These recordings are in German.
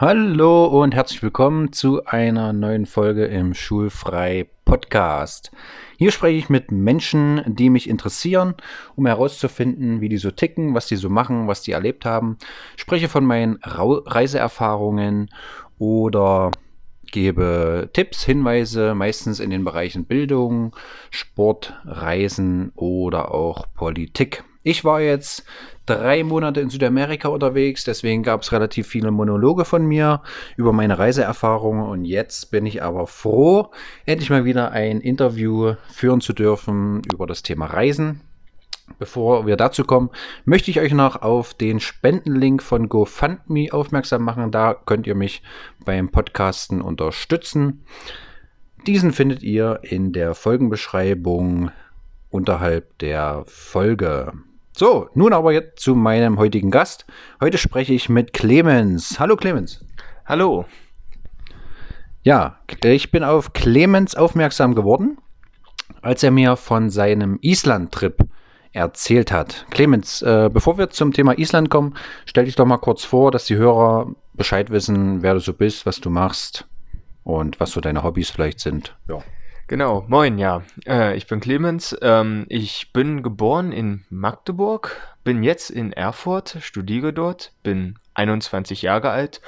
Hallo und herzlich willkommen zu einer neuen Folge im Schulfrei Podcast. Hier spreche ich mit Menschen, die mich interessieren, um herauszufinden, wie die so ticken, was die so machen, was die erlebt haben. Spreche von meinen Reiseerfahrungen oder gebe Tipps, Hinweise, meistens in den Bereichen Bildung, Sport, Reisen oder auch Politik. Ich war jetzt drei Monate in Südamerika unterwegs, deswegen gab es relativ viele Monologe von mir über meine Reiseerfahrungen und jetzt bin ich aber froh, endlich mal wieder ein Interview führen zu dürfen über das Thema Reisen. Bevor wir dazu kommen, möchte ich euch noch auf den Spendenlink von GoFundMe aufmerksam machen. Da könnt ihr mich beim Podcasten unterstützen. Diesen findet ihr in der Folgenbeschreibung unterhalb der Folge. So, nun aber jetzt zu meinem heutigen Gast. Heute spreche ich mit Clemens. Hallo Clemens. Hallo. Ja, ich bin auf Clemens aufmerksam geworden, als er mir von seinem Island-Trip erzählt hat. Clemens, äh, bevor wir zum Thema Island kommen, stell dich doch mal kurz vor, dass die Hörer Bescheid wissen, wer du so bist, was du machst und was so deine Hobbys vielleicht sind. Ja. Genau, moin, ja. Äh, ich bin Clemens. Ähm, ich bin geboren in Magdeburg, bin jetzt in Erfurt, studiere dort, bin 21 Jahre alt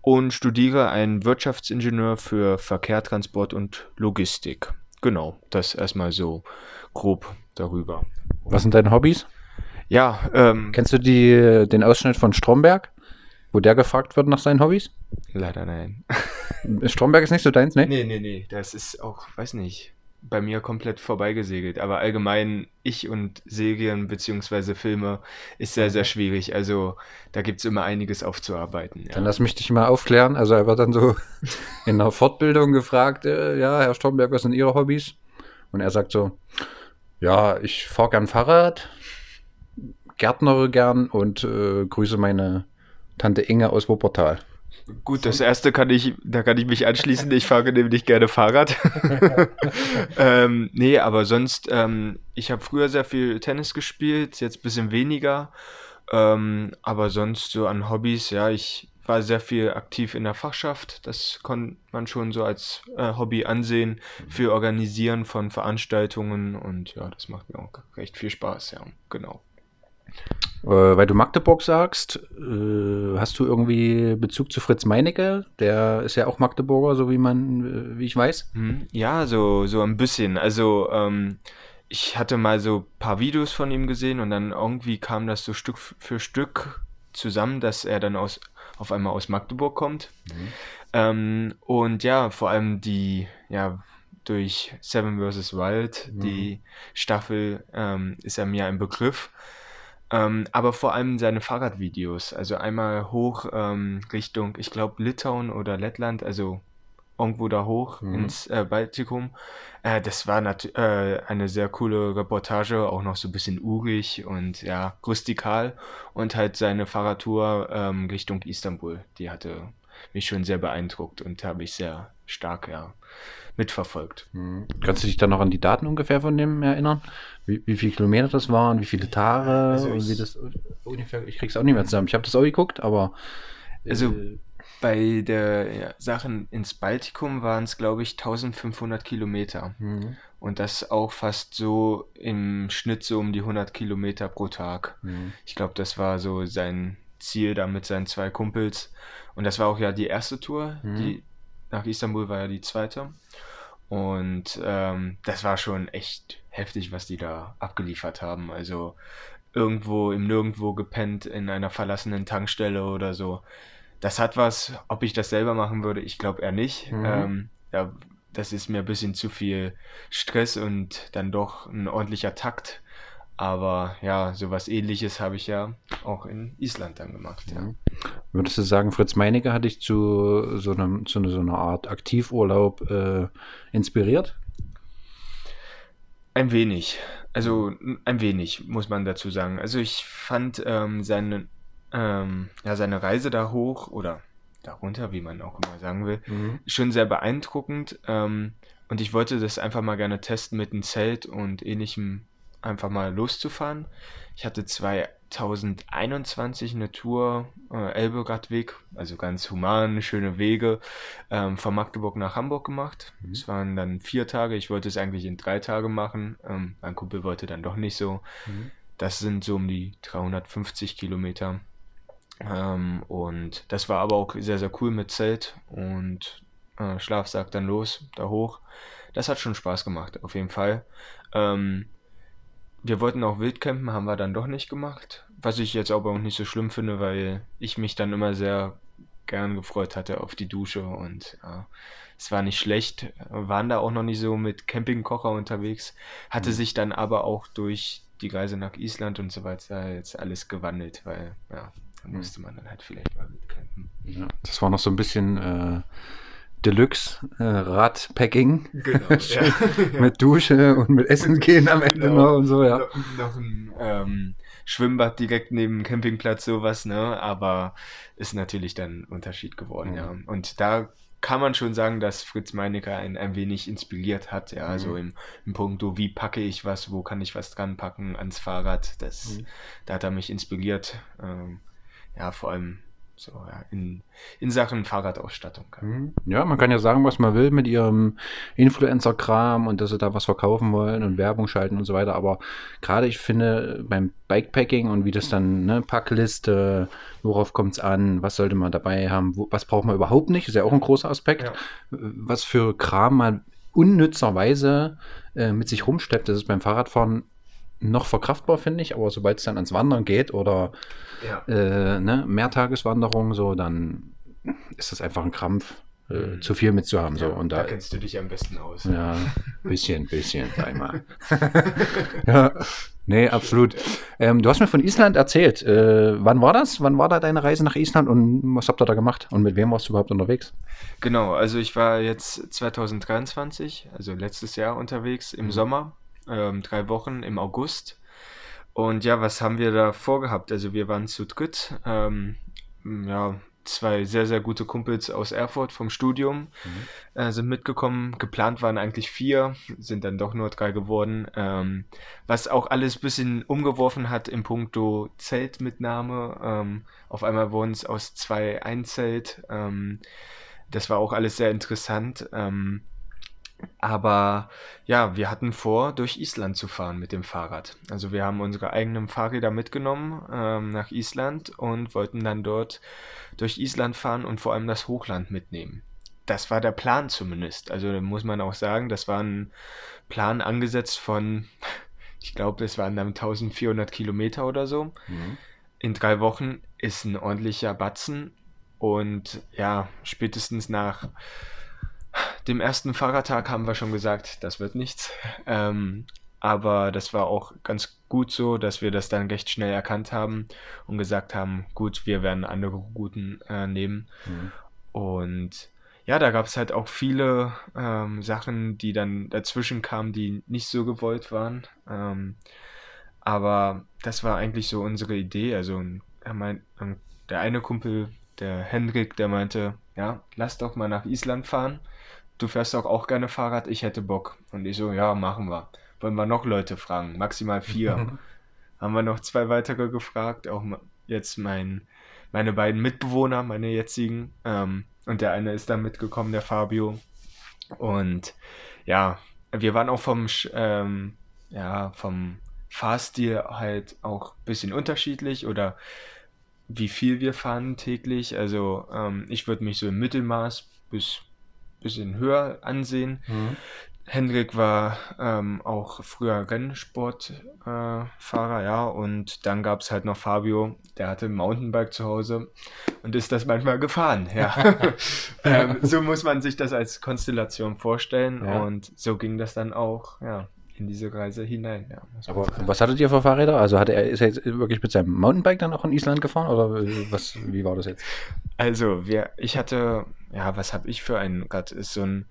und studiere einen Wirtschaftsingenieur für Verkehr, Transport und Logistik. Genau, das erstmal so grob darüber. Was sind deine Hobbys? Ja, ähm, Kennst du die, den Ausschnitt von Stromberg, wo der gefragt wird nach seinen Hobbys? Leider nein. Stromberg ist nicht so deins, ne? Nee, nee, nee. Das ist auch, weiß nicht, bei mir komplett vorbeigesegelt. Aber allgemein, ich und Serien bzw. Filme ist sehr, sehr schwierig. Also da gibt es immer einiges aufzuarbeiten. Ja. Dann lass mich dich mal aufklären. Also er wird dann so in einer Fortbildung gefragt, äh, ja, Herr Stromberg, was sind Ihre Hobbys? Und er sagt so, ja, ich fahre gern Fahrrad, gärtnere gern und äh, grüße meine Tante Inge aus Wuppertal. Gut, das erste kann ich, da kann ich mich anschließen. Ich fahre nämlich gerne Fahrrad. ähm, nee, aber sonst, ähm, ich habe früher sehr viel Tennis gespielt, jetzt ein bisschen weniger. Ähm, aber sonst so an Hobbys, ja, ich war sehr viel aktiv in der Fachschaft. Das konnte man schon so als äh, Hobby ansehen für Organisieren von Veranstaltungen und ja, das macht mir auch recht viel Spaß, ja, genau. Äh, weil du Magdeburg sagst, äh, hast du irgendwie Bezug zu Fritz Meinecke? Der ist ja auch Magdeburger, so wie man, äh, wie ich weiß. Hm, ja, so, so ein bisschen. Also, ähm, ich hatte mal so ein paar Videos von ihm gesehen und dann irgendwie kam das so Stück für Stück zusammen, dass er dann aus, auf einmal aus Magdeburg kommt. Mhm. Ähm, und ja, vor allem die, ja, durch Seven vs. Wild, mhm. die Staffel, ähm, ist er mir ein Begriff. Ähm, aber vor allem seine Fahrradvideos. Also einmal hoch ähm, Richtung, ich glaube, Litauen oder Lettland, also irgendwo da hoch mhm. ins äh, Baltikum. Äh, das war äh, eine sehr coole Reportage, auch noch so ein bisschen urig und ja, rustikal. Und halt seine Fahrradtour ähm, Richtung Istanbul, die hatte mich schon sehr beeindruckt und habe ich sehr stark ja, mitverfolgt. Mhm. Kannst du dich dann noch an die Daten ungefähr von dem erinnern? Wie, wie viele Kilometer das waren, wie viele Tage also und wie das ungefähr, ich krieg's auch nicht mehr zusammen. Ich habe das auch geguckt, aber also äh, bei der ja, Sachen ins Baltikum waren es, glaube ich, 1500 Kilometer. Mhm. Und das auch fast so im Schnitt so um die 100 Kilometer pro Tag. Mhm. Ich glaube, das war so sein Ziel da mit seinen zwei Kumpels. Und das war auch ja die erste Tour. Mhm. Die, nach Istanbul war ja die zweite. Und ähm, das war schon echt heftig, was die da abgeliefert haben. Also irgendwo im Nirgendwo gepennt in einer verlassenen Tankstelle oder so. Das hat was, ob ich das selber machen würde, ich glaube eher nicht. Mhm. Ähm, ja, das ist mir ein bisschen zu viel Stress und dann doch ein ordentlicher Takt. Aber ja, sowas ähnliches habe ich ja auch in Island dann gemacht. Ja. Mhm. Würdest du sagen, Fritz Meinecke hat dich zu so, einem, zu so einer Art Aktivurlaub äh, inspiriert? Ein wenig. Also ein wenig, muss man dazu sagen. Also ich fand ähm, seine, ähm, ja, seine Reise da hoch oder darunter, wie man auch immer sagen will, mhm. schon sehr beeindruckend. Ähm, und ich wollte das einfach mal gerne testen mit einem Zelt und ähnlichem einfach mal loszufahren. Ich hatte zwei 2021 eine Tour, äh, Elberadweg, also ganz human, schöne Wege, ähm, von Magdeburg nach Hamburg gemacht. Mhm. Es waren dann vier Tage, ich wollte es eigentlich in drei Tage machen. Ähm, mein Kumpel wollte dann doch nicht so. Mhm. Das sind so um die 350 Kilometer. Ähm, und das war aber auch sehr, sehr cool mit Zelt und äh, Schlafsack dann los, da hoch. Das hat schon Spaß gemacht, auf jeden Fall. Ähm, wir wollten auch Wildcampen, haben wir dann doch nicht gemacht. Was ich jetzt aber auch nicht so schlimm finde, weil ich mich dann immer sehr gern gefreut hatte auf die Dusche und ja, es war nicht schlecht. Waren da auch noch nicht so mit Campingkocher unterwegs. Hatte Mhm. sich dann aber auch durch die Reise nach Island und so weiter jetzt alles gewandelt, weil ja, da Mhm. musste man dann halt vielleicht mal mitcampen. Ja, das war noch so ein bisschen äh, Deluxe äh, Radpacking Genau, Schön mit Dusche und mit Essen gehen am Ende Genau. noch und so, ja. noch, noch ein ähm, Schwimmbad direkt neben dem Campingplatz, sowas, ne? Aber ist natürlich dann ein Unterschied geworden, Mhm. ja. Und da kann man schon sagen, dass Fritz Meinecke einen ein wenig inspiriert hat, ja. Also Mhm. im, im Punkto, wie packe ich was, wo kann ich was dran packen ans Fahrrad. Das, Mhm. Da hat er mich inspiriert. Ähm, ja, vor allem so, ja, in, in Sachen Fahrradausstattung. Mhm. Ja, man kann ja sagen, was man will mit ihrem Influencer-Kram und dass sie da was verkaufen wollen und Werbung schalten und so weiter. Aber gerade ich finde beim Bikepacking und wie das dann, ne, Packliste, worauf kommt es an, was sollte man dabei haben, wo, was braucht man überhaupt nicht, ist ja auch ein großer Aspekt. Ja. Was für Kram man unnützerweise äh, mit sich rumschleppt, das ist beim Fahrradfahren noch verkraftbar, finde ich, aber sobald es dann ans Wandern geht oder Ja. äh, ne, Mehrtageswanderung, so, dann ist das einfach ein Krampf, äh, Mhm. zu viel mitzuhaben. So. ja, und da da, kennst du dich am besten aus. ja, bisschen, bisschen, sag mal. ja, nee, absolut. Ähm, du hast mir von Island erzählt. Äh, wann war das? Wann war da deine Reise nach Island und was habt ihr da gemacht? Und mit wem warst du überhaupt unterwegs? Genau, also ich war jetzt 2023, also letztes Jahr unterwegs im Mhm. Sommer, ähm, drei Wochen im August. Und ja, was haben wir da vorgehabt? Also wir waren zu dritt, ähm, ja, zwei sehr, sehr gute Kumpels aus Erfurt vom Studium äh, sind mitgekommen. Geplant waren eigentlich vier, sind dann doch nur drei geworden. Ähm, was auch alles ein bisschen umgeworfen hat im Punkto Zeltmitnahme. Ähm, auf einmal wurden es aus zwei ein Zelt. Ähm, das war auch alles sehr interessant. Aber ja, wir hatten vor, durch Island zu fahren mit dem Fahrrad. Also wir haben unsere eigenen Fahrräder mitgenommen ähm, nach Island und wollten dann dort durch Island fahren und vor allem das Hochland mitnehmen. Das war der Plan zumindest. Also da muss man auch sagen, das war ein Plan angesetzt von, ich glaube, es waren dann 1400 Kilometer oder so. In drei Wochen ist ein ordentlicher Batzen und ja, spätestens nach dem ersten Fahrradtag haben wir schon gesagt, das wird nichts. Ähm, aber das war auch ganz gut so, dass wir das dann recht schnell erkannt haben und gesagt haben, gut, wir werden andere Routen äh, nehmen. Mhm. Und ja, da gab es halt auch viele ähm, Sachen, die dann dazwischen kamen, die nicht so gewollt waren. Ähm, aber das war eigentlich so unsere Idee. Also meint, ähm, der eine Kumpel, der Hendrik, der meinte, ja, lass doch mal nach Island fahren. Du fährst doch auch gerne Fahrrad, ich hätte Bock. Und ich so, ja, machen wir. Wollen wir noch Leute fragen? Maximal vier. Haben wir noch zwei weitere gefragt, auch jetzt mein, meine beiden Mitbewohner, meine jetzigen. Ähm, und der eine ist dann mitgekommen, der Fabio. Und ja, wir waren auch vom, ähm, ja, vom Fahrstil halt auch ein bisschen unterschiedlich oder wie viel wir fahren täglich. Also ähm, ich würde mich so im Mittelmaß bis bisschen höher ansehen. Mhm. Hendrik war ähm, auch früher Rennsportfahrer, äh, ja, und dann gab es halt noch Fabio, der hatte ein Mountainbike zu Hause und ist das manchmal gefahren, ja. ähm, so muss man sich das als Konstellation vorstellen Ja. und so ging das dann auch, ja, in diese Reise hinein, ja. Aber was hattet ihr für Fahrräder? Also hatte er, ist er jetzt wirklich mit seinem Mountainbike dann auch in Island gefahren oder äh, was, wie war das jetzt? Also, wir, ich hatte, ja, was habe ich für ein Rad? Ist so ein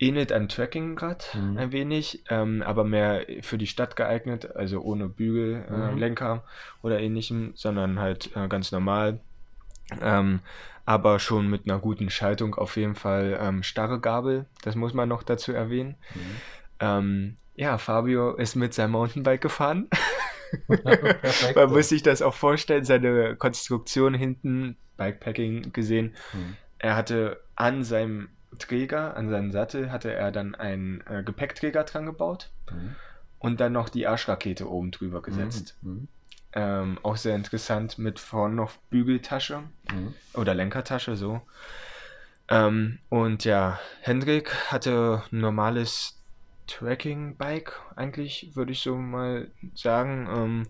ähnelt ein Trekkingrad Mhm. ein wenig, ähm, aber mehr für die Stadt geeignet, also ohne Bügellenker äh, Mhm. Lenker oder ähnlichem, sondern halt äh, ganz normal. Ähm, aber schon mit einer guten Schaltung auf jeden Fall ähm, starre Gabel, das muss man noch dazu erwähnen. Ähm, ja, Fabio ist mit seinem Mountainbike gefahren. Man muss sich das auch vorstellen, seine Konstruktion hinten, Bikepacking gesehen. Mhm. Er hatte an seinem Träger, an seinem Sattel, hatte er dann einen äh, Gepäckträger dran gebaut mhm. und dann noch die Arschrakete oben drüber gesetzt. Mhm. Ähm, auch sehr interessant mit vorne noch Bügeltasche mhm. oder Lenkertasche so. Ähm, und ja, Hendrik hatte ein normales Tracking-Bike, eigentlich, würde ich so mal sagen. Ähm,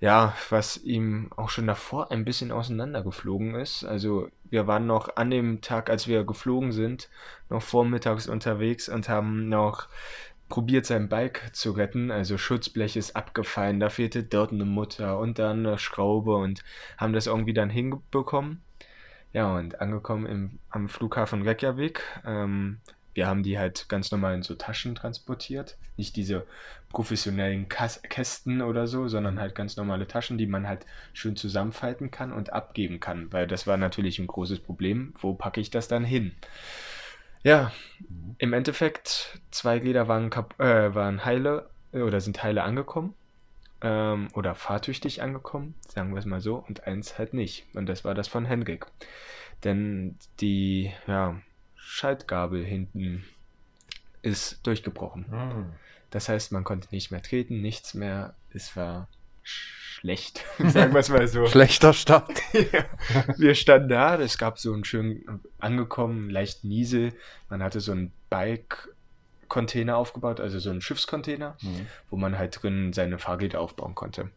ja, was ihm auch schon davor ein bisschen auseinandergeflogen ist. Also wir waren noch an dem Tag, als wir geflogen sind, noch vormittags unterwegs und haben noch probiert, sein Bike zu retten. Also Schutzblech ist abgefallen, da fehlte dort eine Mutter und dann eine Schraube und haben das irgendwie dann hinbekommen. Ja, und angekommen im, am Flughafen Reykjavik. Ähm, wir haben die halt ganz normal in so Taschen transportiert. Nicht diese professionellen Kas Kästen oder so, sondern halt ganz normale Taschen, die man halt schön zusammenfalten kann und abgeben kann. Weil das war natürlich ein großes Problem. Wo packe ich das dann hin? Ja, mhm. im Endeffekt, zwei Glieder waren, äh, waren heile äh, oder sind heile angekommen. Ähm, oder fahrtüchtig angekommen, sagen wir es mal so, und eins halt nicht. Und das war das von Henrik. Denn die ja, Schaltgabel hinten ist durchgebrochen. Mhm. Das heißt, man konnte nicht mehr treten, nichts mehr. Es war schlecht, sagen wir es mal so. Schlechter Start. ja. Wir standen da, es gab so einen schönen, angekommen, leicht Niesel. Man hatte so einen Bike-Container aufgebaut, also so einen Schiffscontainer, mhm. wo man halt drin seine Fahrräder aufbauen konnte.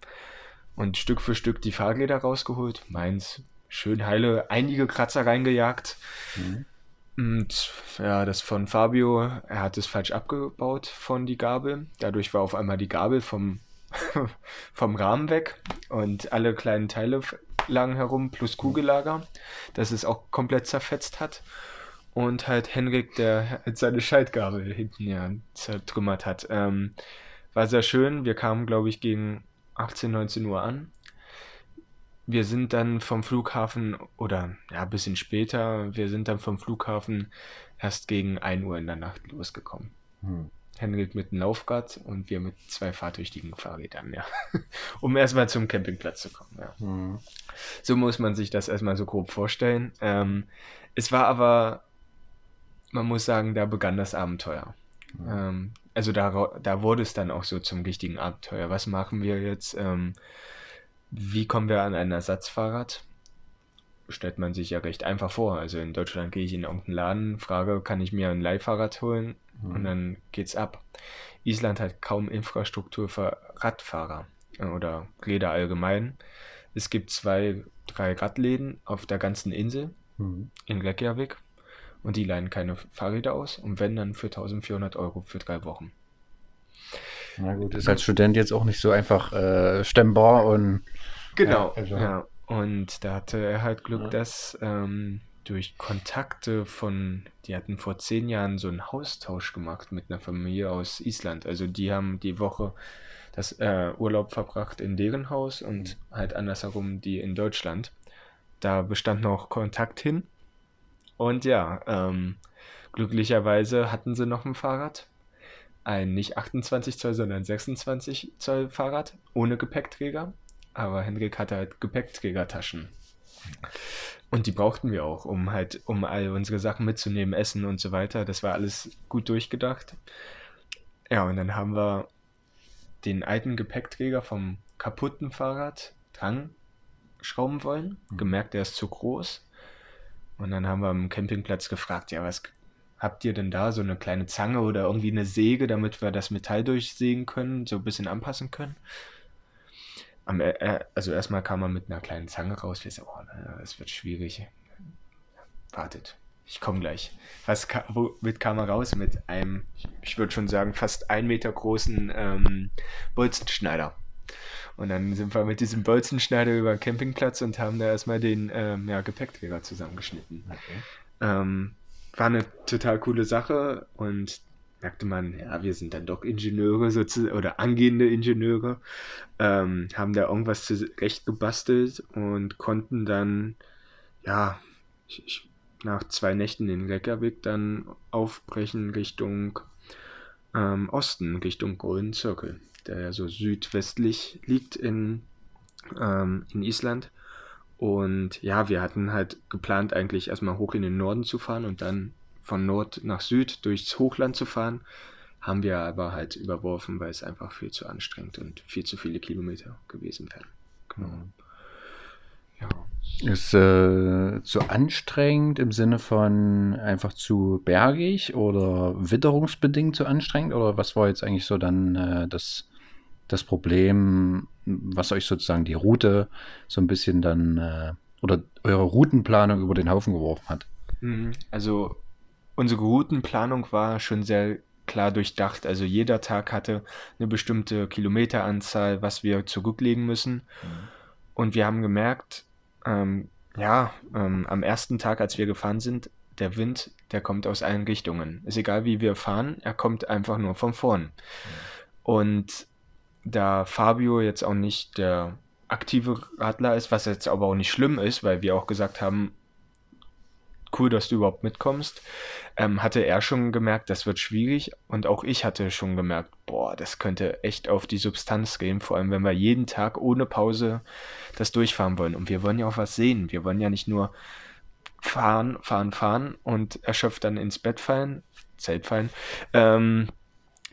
Und Stück für Stück die Fahrräder rausgeholt. Meins schön heile, einige Kratzer reingejagt. Mhm. Und ja, das von Fabio, er hat es falsch abgebaut von die Gabel. Dadurch war auf einmal die Gabel vom vom Rahmen weg und alle kleinen Teile lagen herum, plus Kugellager, dass es auch komplett zerfetzt hat. Und halt Henrik, der seine Schaltgabel hinten ja zertrümmert hat. Ähm, war sehr schön. Wir kamen, glaube ich, gegen 18, 19 Uhr an. Wir sind dann vom Flughafen, oder ja, ein bisschen später, wir sind dann vom Flughafen erst gegen 1 Uhr in der Nacht losgekommen. Hm. Henrik mit einem Laufrad und wir mit zwei fahrtüchtigen Fahrrädern, ja. um erstmal zum Campingplatz zu kommen, ja. Mhm. So muss man sich das erstmal so grob vorstellen. Ähm, es war aber, man muss sagen, da begann das Abenteuer. Mhm. Ähm, also da, da wurde es dann auch so zum richtigen Abenteuer. Was machen wir jetzt? Ähm, wie kommen wir an ein Ersatzfahrrad? stellt man sich ja recht einfach vor. Also in Deutschland gehe ich in irgendeinen Laden, frage, kann ich mir ein Leihfahrrad holen? Mhm. Und dann geht's ab. Island hat kaum Infrastruktur für Radfahrer äh, oder Räder allgemein. Es gibt zwei, drei Radläden auf der ganzen Insel mhm. in Reykjavik und die leihen keine Fahrräder aus und wenn dann für 1400 Euro für drei Wochen. Na gut, ist als Student jetzt auch nicht so einfach äh, stemmbar und. Genau, ja, also. ja. Und da hatte er halt Glück, ja. dass ähm, durch Kontakte von, die hatten vor zehn Jahren so einen Haustausch gemacht mit einer Familie aus Island. Also die haben die Woche das äh, Urlaub verbracht in deren Haus und mhm. halt andersherum die in Deutschland. Da bestand noch Kontakt hin. Und ja, ähm, glücklicherweise hatten sie noch ein Fahrrad. Ein nicht 28 Zoll, sondern 26 Zoll Fahrrad ohne Gepäckträger. Aber Henrik hatte halt Gepäckträgertaschen. Und die brauchten wir auch, um halt, um all unsere Sachen mitzunehmen, Essen und so weiter. Das war alles gut durchgedacht. Ja, und dann haben wir den alten Gepäckträger vom kaputten Fahrrad dran schrauben wollen. Mhm. Gemerkt, der ist zu groß. Und dann haben wir am Campingplatz gefragt, ja, was habt ihr denn da? So eine kleine Zange oder irgendwie eine Säge, damit wir das Metall durchsägen können, so ein bisschen anpassen können? am, äh, also erstmal kam man mit einer kleinen Zange raus. Wir so, oh, das wird schwierig. Wartet, ich komme gleich. Was ka womit kam er raus? Mit einem, ich würde schon sagen, fast ein Meter großen ähm, Bolzenschneider. Und dann sind wir mit diesem Bolzenschneider über den Campingplatz und haben da erstmal den ähm, ja, Gepäckträger zusammengeschnitten. Okay. Ähm, war eine total coole Sache und merkte man, ja, wir sind dann doch Ingenieure sozusagen oder angehende Ingenieure, ähm, haben da irgendwas zurecht gebastelt und konnten dann, ja, ich, ich, nach zwei Nächten in Reykjavik dann aufbrechen Richtung ähm, Osten, Richtung Golden Circle. der ja so südwestlich liegt in, ähm, in Island. Und ja, wir hatten halt geplant, eigentlich erstmal hoch in den Norden zu fahren und dann von Nord nach Süd durchs Hochland zu fahren. Haben wir aber halt überworfen, weil es einfach viel zu anstrengend und viel zu viele Kilometer gewesen wären. Genau. Mhm. Ja. Ist äh, zu anstrengend im Sinne von einfach zu bergig oder witterungsbedingt zu anstrengend? Oder was war jetzt eigentlich so dann äh, das, das Problem, was euch sozusagen die Route so ein bisschen dann äh, oder eure Routenplanung über den Haufen geworfen hat? Mhm. Also unsere Routenplanung war schon sehr klar durchdacht. Also jeder Tag hatte eine bestimmte Kilometeranzahl, was wir zurücklegen müssen. Mhm. Und wir haben gemerkt, ähm, ja, ähm, am ersten Tag, als wir gefahren sind, der Wind, der kommt aus allen Richtungen. Ist egal, wie wir fahren, er kommt einfach nur von vorn. Mhm. Und da Fabio jetzt auch nicht der aktive Radler ist, was jetzt aber auch nicht schlimm ist, weil wir auch gesagt haben, cool, dass du überhaupt mitkommst, ähm, hatte er schon gemerkt, das wird schwierig und auch ich hatte schon gemerkt, boah, das könnte echt auf die Substanz gehen, vor allem wenn wir jeden Tag ohne Pause das durchfahren wollen. Und wir wollen ja auch was sehen. Wir wollen ja nicht nur fahren, fahren, fahren und erschöpft dann ins Bett fallen, Zelt fallen, ähm,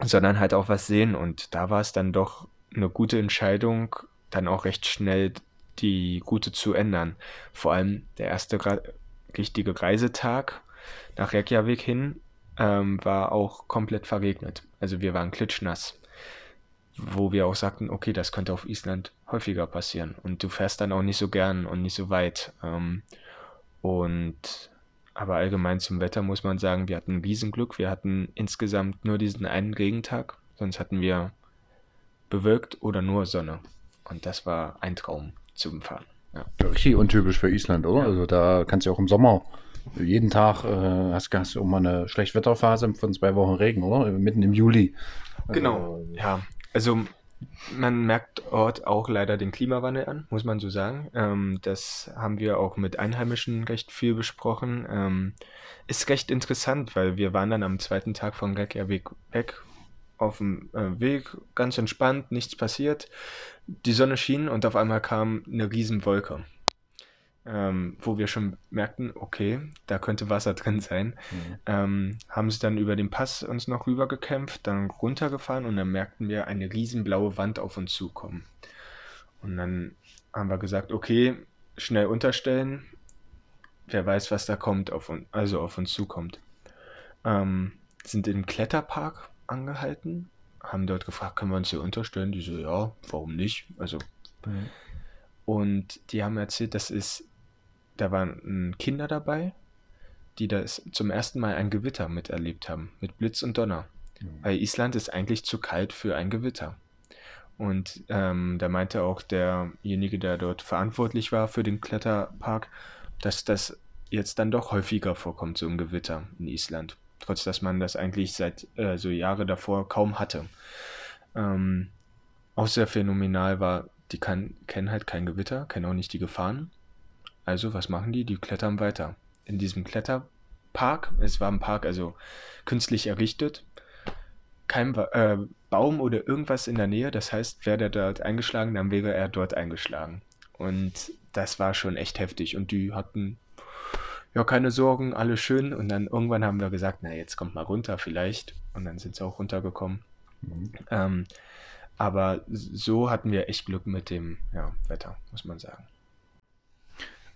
sondern halt auch was sehen. Und da war es dann doch eine gute Entscheidung, dann auch recht schnell die Route zu ändern. Vor allem der erste richtige Reisetag nach Reykjavik hin ähm, war auch komplett verregnet. Also wir waren klitschnass, wo wir auch sagten, okay, das könnte auf Island häufiger passieren und du fährst dann auch nicht so gern und nicht so weit. Ähm, und aber allgemein zum Wetter muss man sagen, wir hatten Riesenglück. Wir hatten insgesamt nur diesen einen Regentag, sonst hatten wir bewölkt oder nur Sonne. Und das war ein Traum zum Fahren. Ja. Richtig untypisch für Island, oder? Ja. Also da kannst du auch im Sommer jeden Tag äh, hast, hast du auch mal eine Schlechtwetterphase von zwei Wochen Regen, oder? Mitten im Juli. Genau, also, ja. Also man merkt dort auch leider den Klimawandel an, muss man so sagen. Ähm, das haben wir auch mit Einheimischen recht viel besprochen. Ähm, ist recht interessant, weil wir waren dann am zweiten Tag von Reykjavik weg auf dem äh, Weg, ganz entspannt, nichts passiert. Die Sonne schien und auf einmal kam eine Riesenwolke ähm, wo wir schon merkten, okay, da könnte Wasser drin sein, mhm. ähm, haben sie dann über den Pass uns noch rüber gekämpft, dann runtergefahren und dann merkten wir eine riesenblaue Wand auf uns zukommen. Und dann haben wir gesagt, okay, schnell unterstellen, wer weiß, was da kommt, auf uns, also auf uns zukommt. Ähm, sind im Kletterpark angehalten, haben dort gefragt, können wir uns hier unterstellen? Die so, ja, warum nicht? Also, mhm. und die haben erzählt, das ist da waren Kinder dabei, die das zum ersten Mal ein Gewitter miterlebt haben, mit Blitz und Donner. Mhm. Weil Island ist eigentlich zu kalt für ein Gewitter. Und ähm, da meinte auch derjenige, der dort verantwortlich war für den Kletterpark, dass das jetzt dann doch häufiger vorkommt, so ein Gewitter in Island. Trotz dass man das eigentlich seit äh, so Jahre davor kaum hatte. Ähm, auch sehr phänomenal war, die kann, kennen halt kein Gewitter, kennen auch nicht die Gefahren. Also, was machen die? Die klettern weiter. In diesem Kletterpark, es war ein Park, also künstlich errichtet, kein äh, Baum oder irgendwas in der Nähe. Das heißt, wäre der dort eingeschlagen, dann wäre er dort eingeschlagen. Und das war schon echt heftig. Und die hatten ja keine Sorgen, alles schön. Und dann irgendwann haben wir gesagt, na jetzt kommt mal runter vielleicht. Und dann sind sie auch runtergekommen. Mhm. Ähm, aber so hatten wir echt Glück mit dem ja, Wetter, muss man sagen.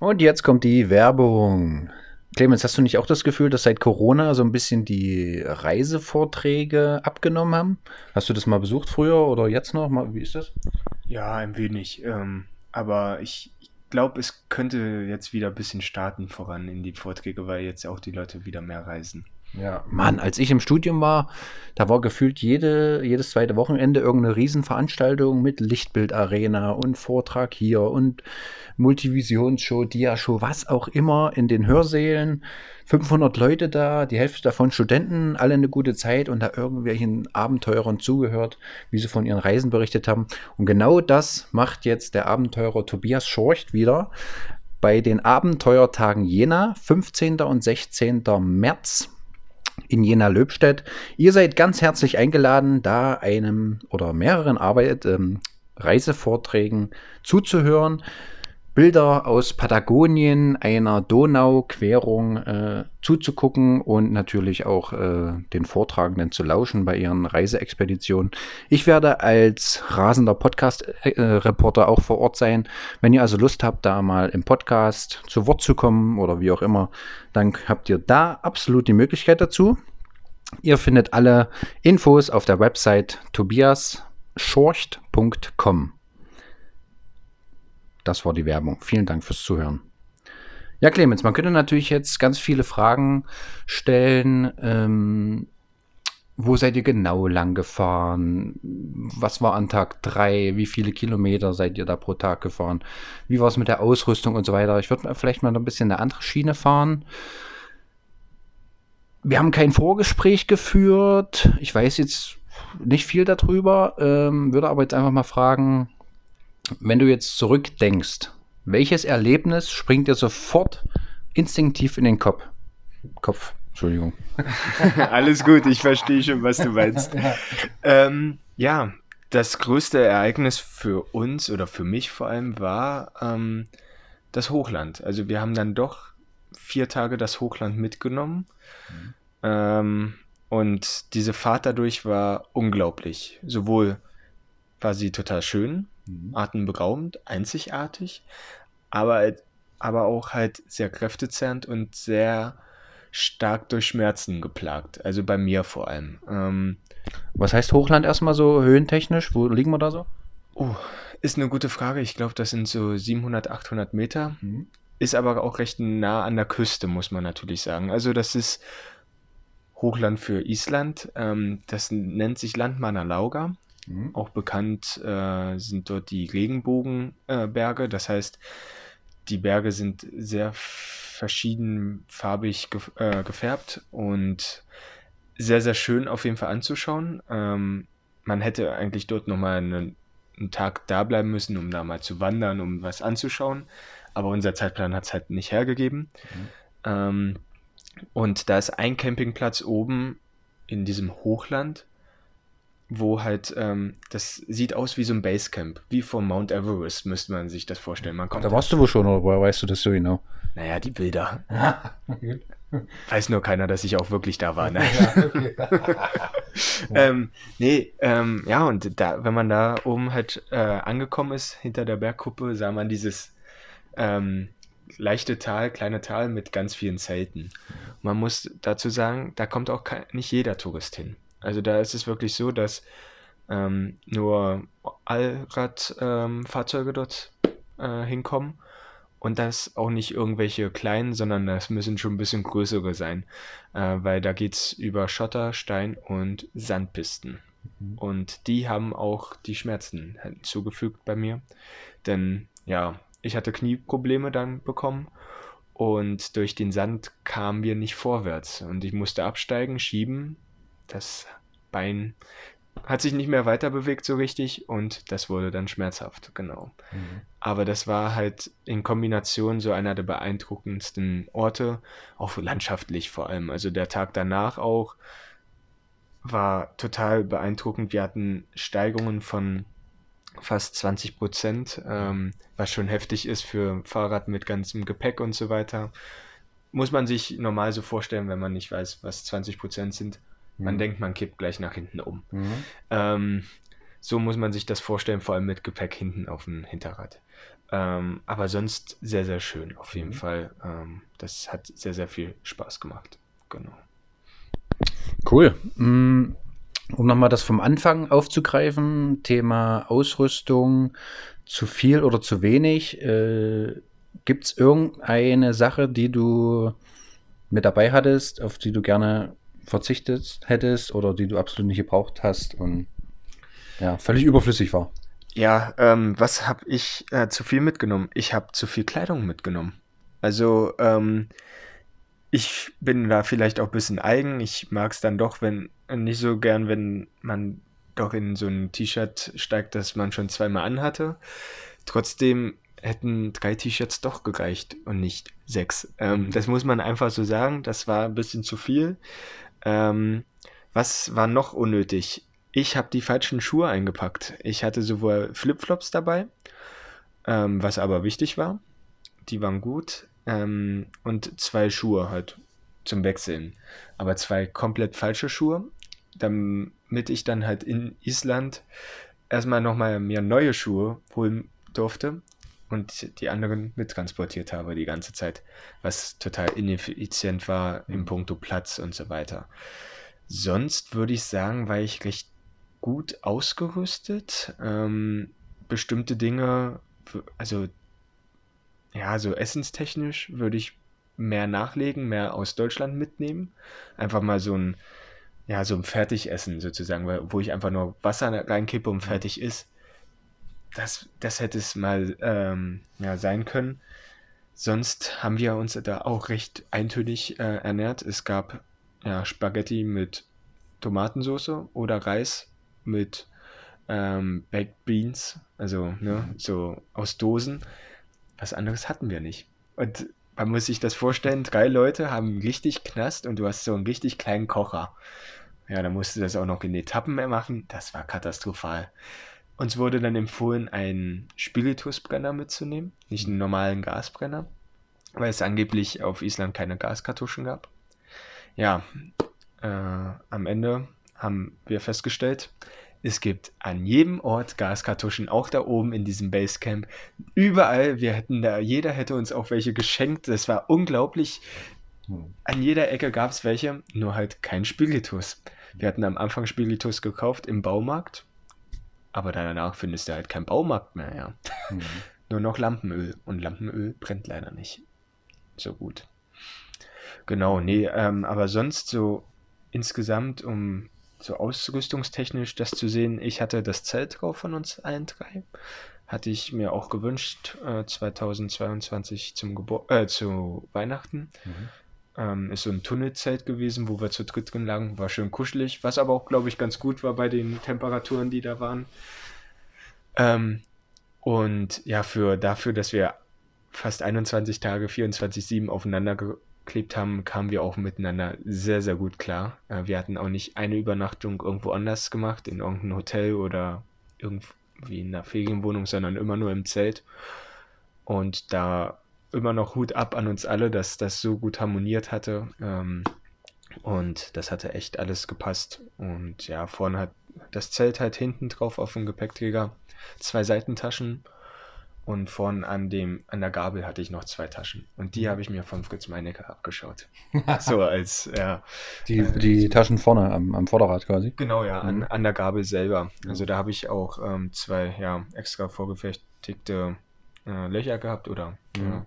Und jetzt kommt die Werbung. Clemens, hast du nicht auch das Gefühl, dass seit Corona so ein bisschen die Reisevorträge abgenommen haben? Hast du das mal besucht früher oder jetzt noch? Wie ist das? Ja, ein wenig. Ähm, aber ich, ich glaube, es könnte jetzt wieder ein bisschen starten voran in die Vorträge, weil jetzt auch die Leute wieder mehr reisen. Ja, Mann, als ich im Studium war, da war gefühlt jede, jedes zweite Wochenende irgendeine Riesenveranstaltung mit Lichtbildarena und Vortrag hier und Multivisionsshow, Diashow, was auch immer in den Hörsälen. 500 Leute da, die Hälfte davon Studenten, alle eine gute Zeit und da irgendwelchen Abenteurern zugehört, wie sie von ihren Reisen berichtet haben. Und genau das macht jetzt der Abenteurer Tobias Schorcht wieder bei den Abenteuertagen Jena, 15. und 16. März in Jena-Löbstedt. Ihr seid ganz herzlich eingeladen, da einem oder mehreren Arbeit, ähm, Reisevorträgen zuzuhören. Bilder aus Patagonien, einer Donauquerung äh, zuzugucken und natürlich auch äh, den Vortragenden zu lauschen bei ihren Reiseexpeditionen. Ich werde als rasender Podcast-Reporter auch vor Ort sein. Wenn ihr also Lust habt, da mal im Podcast zu Wort zu kommen oder wie auch immer, dann habt ihr da absolut die Möglichkeit dazu. Ihr findet alle Infos auf der Website tobiasschorcht.com. Das war die Werbung. Vielen Dank fürs Zuhören. Ja, Clemens, man könnte natürlich jetzt ganz viele Fragen stellen. Ähm, wo seid ihr genau lang gefahren? Was war an Tag 3? Wie viele Kilometer seid ihr da pro Tag gefahren? Wie war es mit der Ausrüstung und so weiter? Ich würde vielleicht mal ein bisschen eine andere Schiene fahren. Wir haben kein Vorgespräch geführt. Ich weiß jetzt nicht viel darüber, ähm, würde aber jetzt einfach mal fragen, wenn du jetzt zurückdenkst, welches Erlebnis springt dir sofort instinktiv in den Kopf? Kopf, Entschuldigung. Alles gut, ich verstehe schon, was du meinst. ähm, ja, das größte Ereignis für uns oder für mich vor allem war ähm, das Hochland. Also wir haben dann doch vier Tage das Hochland mitgenommen. Mhm. Ähm, und diese Fahrt dadurch war unglaublich. Sowohl war sie total schön, Mhm. atemberaubend, einzigartig, aber, halt, aber auch halt sehr kräftezerrend und sehr stark durch Schmerzen geplagt. Also bei mir vor allem. Ähm, Was heißt Hochland erstmal so höhentechnisch? Wo liegen wir da so? Oh, ist eine gute Frage. Ich glaube, das sind so 700, 800 Meter. Mhm. Ist aber auch recht nah an der Küste, muss man natürlich sagen. Also das ist Hochland für Island. Ähm, das nennt sich Landmanner Lauga. Mhm. Auch bekannt äh, sind dort die Regenbogenberge. Äh, das heißt, die Berge sind sehr verschiedenfarbig ge äh, gefärbt und sehr, sehr schön auf jeden Fall anzuschauen. Ähm, man hätte eigentlich dort nochmal einen, einen Tag da bleiben müssen, um da mal zu wandern, um was anzuschauen. Aber unser Zeitplan hat es halt nicht hergegeben. Mhm. Ähm, und da ist ein Campingplatz oben in diesem Hochland wo halt, ähm, das sieht aus wie so ein Basecamp, wie vom Mount Everest, müsste man sich das vorstellen. Man kommt da warst du wohl schon, oder woher weißt du das so genau? Naja, die Bilder. Weiß nur keiner, dass ich auch wirklich da war. Ne? ähm, nee, ähm, ja, und da, wenn man da oben halt äh, angekommen ist, hinter der Bergkuppe, sah man dieses ähm, leichte Tal, kleine Tal mit ganz vielen Zelten. Man muss dazu sagen, da kommt auch kein, nicht jeder Tourist hin. Also da ist es wirklich so, dass ähm, nur Allradfahrzeuge ähm, dort äh, hinkommen. Und das auch nicht irgendwelche kleinen, sondern das müssen schon ein bisschen größere sein, äh, weil da geht es über Schotter, Stein und Sandpisten. Mhm. Und die haben auch die Schmerzen zugefügt bei mir, denn ja, ich hatte Knieprobleme dann bekommen. Und durch den Sand kamen wir nicht vorwärts. Und ich musste absteigen, schieben das Bein hat sich nicht mehr weiter bewegt so richtig und das wurde dann schmerzhaft, genau. Mhm. Aber das war halt in Kombination so einer der beeindruckendsten Orte, auch landschaftlich vor allem. Also der Tag danach auch war total beeindruckend. Wir hatten Steigungen von fast 20 Prozent, ähm, was schon heftig ist für Fahrrad mit ganzem Gepäck und so weiter. Muss man sich normal so vorstellen, wenn man nicht weiß, was 20 Prozent sind. Man mhm. denkt, man kippt gleich nach hinten um. Mhm. Ähm, so muss man sich das vorstellen, vor allem mit Gepäck hinten auf dem Hinterrad. Ähm, aber sonst sehr, sehr schön, auf jeden mhm. Fall. Ähm, das hat sehr, sehr viel Spaß gemacht. Genau. Cool. Mm, um nochmal das vom Anfang aufzugreifen, Thema Ausrüstung, zu viel oder zu wenig. Äh, Gibt es irgendeine Sache, die du mit dabei hattest, auf die du gerne verzichtet hättest oder die du absolut nicht gebraucht hast und ja, völlig überflüssig war. Ja, ähm, was habe ich äh, zu viel mitgenommen? Ich habe zu viel Kleidung mitgenommen. Also, ähm, ich bin da vielleicht auch ein bisschen eigen. Ich mag es dann doch, wenn nicht so gern, wenn man doch in so ein T-Shirt steigt, das man schon zweimal anhatte. Trotzdem hätten drei T-Shirts doch gereicht und nicht sechs. Ähm, das muss man einfach so sagen. Das war ein bisschen zu viel. Ähm, was war noch unnötig? Ich habe die falschen Schuhe eingepackt. Ich hatte sowohl Flipflops dabei, ähm, was aber wichtig war. Die waren gut. Ähm, und zwei Schuhe halt zum Wechseln. Aber zwei komplett falsche Schuhe, damit ich dann halt in Island erstmal nochmal mir neue Schuhe holen durfte und die anderen mittransportiert habe die ganze Zeit, was total ineffizient war im Punkto Platz und so weiter. Sonst würde ich sagen, war ich recht gut ausgerüstet. Ähm, bestimmte Dinge, also ja, so essenstechnisch würde ich mehr nachlegen, mehr aus Deutschland mitnehmen. Einfach mal so ein, ja, so ein Fertigessen sozusagen, wo ich einfach nur Wasser reinkippe und fertig ist. Das, das hätte es mal ähm, ja, sein können. Sonst haben wir uns da auch recht eintönig äh, ernährt. Es gab ja, Spaghetti mit Tomatensauce oder Reis mit ähm, Baked Beans, also ne, so aus Dosen. Was anderes hatten wir nicht. Und man muss sich das vorstellen, drei Leute haben richtig Knast und du hast so einen richtig kleinen Kocher. Ja, dann musst du das auch noch in Etappen mehr machen. Das war katastrophal. Uns wurde dann empfohlen, einen Spiritusbrenner mitzunehmen, nicht einen normalen Gasbrenner, weil es angeblich auf Island keine Gaskartuschen gab. Ja, äh, am Ende haben wir festgestellt, es gibt an jedem Ort Gaskartuschen, auch da oben in diesem Basecamp. Überall, wir hätten da, jeder hätte uns auch welche geschenkt. Das war unglaublich. Hm. An jeder Ecke gab es welche, nur halt kein Spiritus. Wir hatten am Anfang Spiritus gekauft im Baumarkt, aber danach findest du halt keinen Baumarkt mehr, ja. Mhm. nur noch Lampenöl und Lampenöl brennt leider nicht so gut. Genau, nee, ähm, aber sonst so insgesamt, um so ausrüstungstechnisch das zu sehen, ich hatte das Zelt drauf von uns allen drei. Hatte ich mir auch gewünscht, äh, 2022 zum Gebur äh, zu Weihnachten. Mhm. Ähm, ist so ein Tunnelzelt gewesen, wo wir zu dritt drin lagen. War schön kuschelig, was aber auch, glaube ich, ganz gut war bei den Temperaturen, die da waren. Ähm, und ja, für dafür, dass wir fast 21 Tage, 24-7 aufeinander geklebt haben, kamen wir auch miteinander sehr, sehr gut klar. Äh, wir hatten auch nicht eine Übernachtung irgendwo anders gemacht, in irgendeinem Hotel oder irgendwie in einer Ferienwohnung, sondern immer nur im Zelt. Und da immer noch Hut ab an uns alle, dass das so gut harmoniert hatte. Ähm, und das hatte echt alles gepasst. Und ja, vorne hat das Zelt halt hinten drauf auf dem Gepäckträger zwei Seitentaschen und vorn an dem, an der Gabel hatte ich noch zwei Taschen. Und die habe ich mir von Fritz Meinecke abgeschaut. so als, ja. Die, äh, die Taschen vorne am, am Vorderrad quasi? Genau, ja, an, mhm. an der Gabel selber. Also da habe ich auch ähm, zwei, ja, extra vorgefertigte äh, Löcher gehabt oder mhm.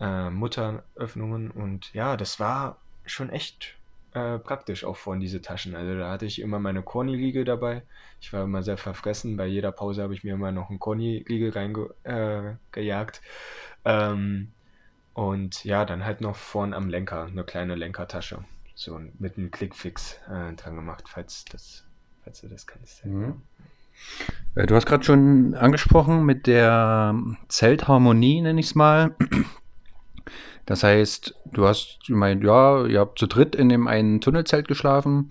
ja, äh, Mutteröffnungen. Und ja, das war schon echt äh, praktisch auch von diese Taschen. Also da hatte ich immer meine Corny-Riegel dabei. Ich war immer sehr verfressen. Bei jeder Pause habe ich mir immer noch einen Corny-Riegel reingejagt. Äh, ähm, und ja, dann halt noch vorn am Lenker eine kleine Lenkertasche. So mit einem Clickfix äh, dran gemacht, falls, das, falls du das kannst. Mhm. Äh, du hast gerade schon angesprochen mit der Zeltharmonie, nenne ich es mal. Das heißt, du hast gemeint, ja, ihr habt zu dritt in dem einen Tunnelzelt geschlafen,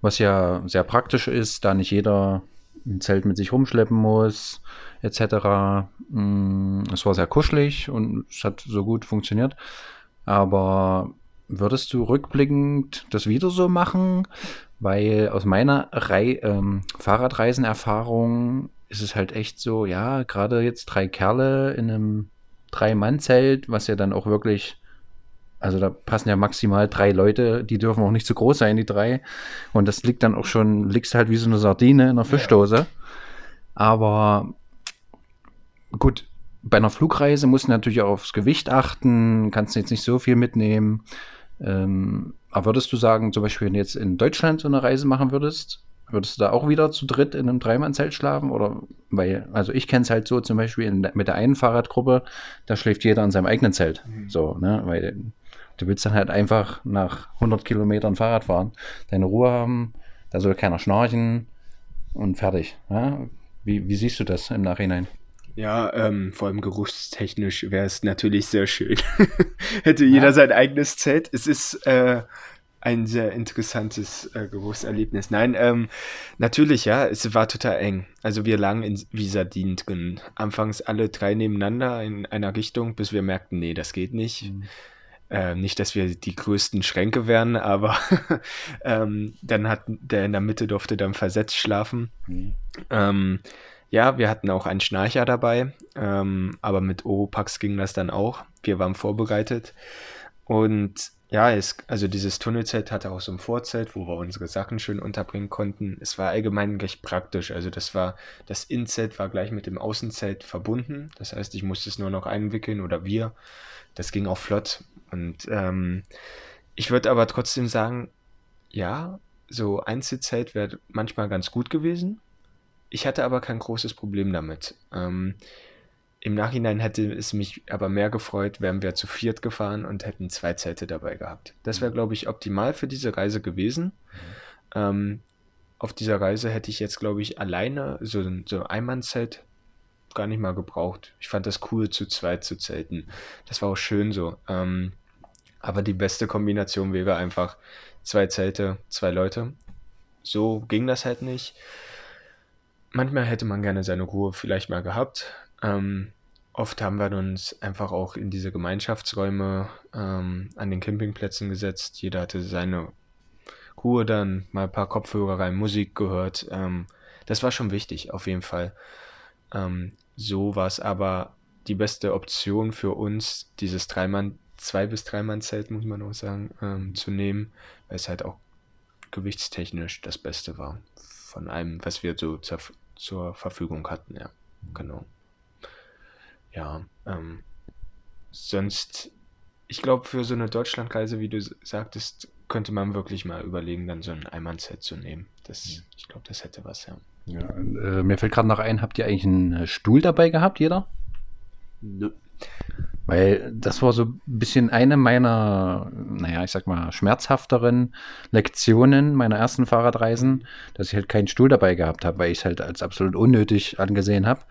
was ja sehr praktisch ist, da nicht jeder ein Zelt mit sich rumschleppen muss, etc. Mm, es war sehr kuschelig und es hat so gut funktioniert. Aber würdest du rückblickend das wieder so machen? Weil aus meiner Rei ähm, Fahrradreisenerfahrung ist es halt echt so, ja, gerade jetzt drei Kerle in einem Drei-Mann-Zelt, was ja dann auch wirklich, also da passen ja maximal drei Leute, die dürfen auch nicht zu groß sein, die drei. Und das liegt dann auch schon, liegst halt wie so eine Sardine in einer Fischdose. Ja. Aber gut, bei einer Flugreise musst du natürlich auch aufs Gewicht achten, kannst jetzt nicht so viel mitnehmen. Ähm, aber würdest du sagen, zum Beispiel, wenn du jetzt in Deutschland so eine Reise machen würdest, Würdest du da auch wieder zu dritt in einem Dreimannzelt schlafen? Oder weil, also ich kenne es halt so, zum Beispiel in, mit der einen Fahrradgruppe, da schläft jeder in seinem eigenen Zelt. Mhm. So, ne? Weil du willst dann halt einfach nach 100 Kilometern Fahrrad fahren, deine Ruhe haben, da soll keiner schnarchen und fertig. Ja? Wie, wie siehst du das im Nachhinein? Ja, ähm, vor allem geruchstechnisch wäre es natürlich sehr schön. Hätte jeder ja. sein eigenes Zelt. Es ist äh, ein sehr interessantes äh, Geruchserlebnis. Nein, ähm, natürlich, ja, es war total eng. Also wir lagen in, wie Sardinen drin. Anfangs alle drei nebeneinander in einer Richtung, bis wir merkten, nee, das geht nicht. Mhm. Äh, nicht, dass wir die größten Schränke wären, aber ähm, dann hat der in der Mitte durfte dann versetzt schlafen. Mhm. Ähm, ja, wir hatten auch einen Schnarcher dabei, ähm, aber mit Oropax ging das dann auch. Wir waren vorbereitet. Und ja, es, also dieses Tunnelzelt hatte auch so ein Vorzelt, wo wir unsere Sachen schön unterbringen konnten. Es war allgemein recht praktisch. Also das war, das Innenzelt war gleich mit dem Außenzelt verbunden. Das heißt, ich musste es nur noch einwickeln oder wir. Das ging auch flott. Und ähm, ich würde aber trotzdem sagen, ja, so Einzelzelt wäre manchmal ganz gut gewesen. Ich hatte aber kein großes Problem damit. Ähm, Im Nachhinein hätte es mich aber mehr gefreut, wären wir zu viert gefahren und hätten zwei Zelte dabei gehabt. Das wäre, mhm. glaube ich, optimal für diese Reise gewesen. Mhm. Ähm, auf dieser Reise hätte ich jetzt, glaube ich, alleine so, so ein Einmannzelt gar nicht mal gebraucht. Ich fand das cool, zu zweit zu zelten. Das war auch schön so. Ähm, aber die beste Kombination wäre einfach zwei Zelte, zwei Leute. So ging das halt nicht manchmal hätte man gerne seine Ruhe vielleicht mal gehabt. Ähm, oft haben wir uns einfach auch in diese Gemeinschaftsräume ähm, an den Campingplätzen gesetzt. Jeder hatte seine Ruhe dann, mal ein paar Kopfhörer rein, Musik gehört. Ähm, das war schon wichtig, auf jeden Fall. Ähm, so war es aber die beste Option für uns, dieses Dreimann, zwei bis dreimann Zelt, muss man auch sagen, ähm, zu nehmen, weil es halt auch gewichtstechnisch das Beste war von allem, was wir so zur, Verfügung hatten, ja. Genau. Ja, ähm, sonst, ich glaube, für so eine Deutschlandreise, wie du sagtest, könnte man wirklich mal überlegen, dann so ein Einmannset zu nehmen. Das, ich glaube, das hätte was, ja. ja äh, mir fällt gerade noch ein, habt ihr eigentlich einen äh, Stuhl dabei gehabt, jeder? Nö. Weil das war so ein bisschen eine meiner, naja, ich sag mal, schmerzhafteren Lektionen meiner ersten Fahrradreisen, dass ich halt keinen Stuhl dabei gehabt habe, weil ich es halt als absolut unnötig angesehen habe.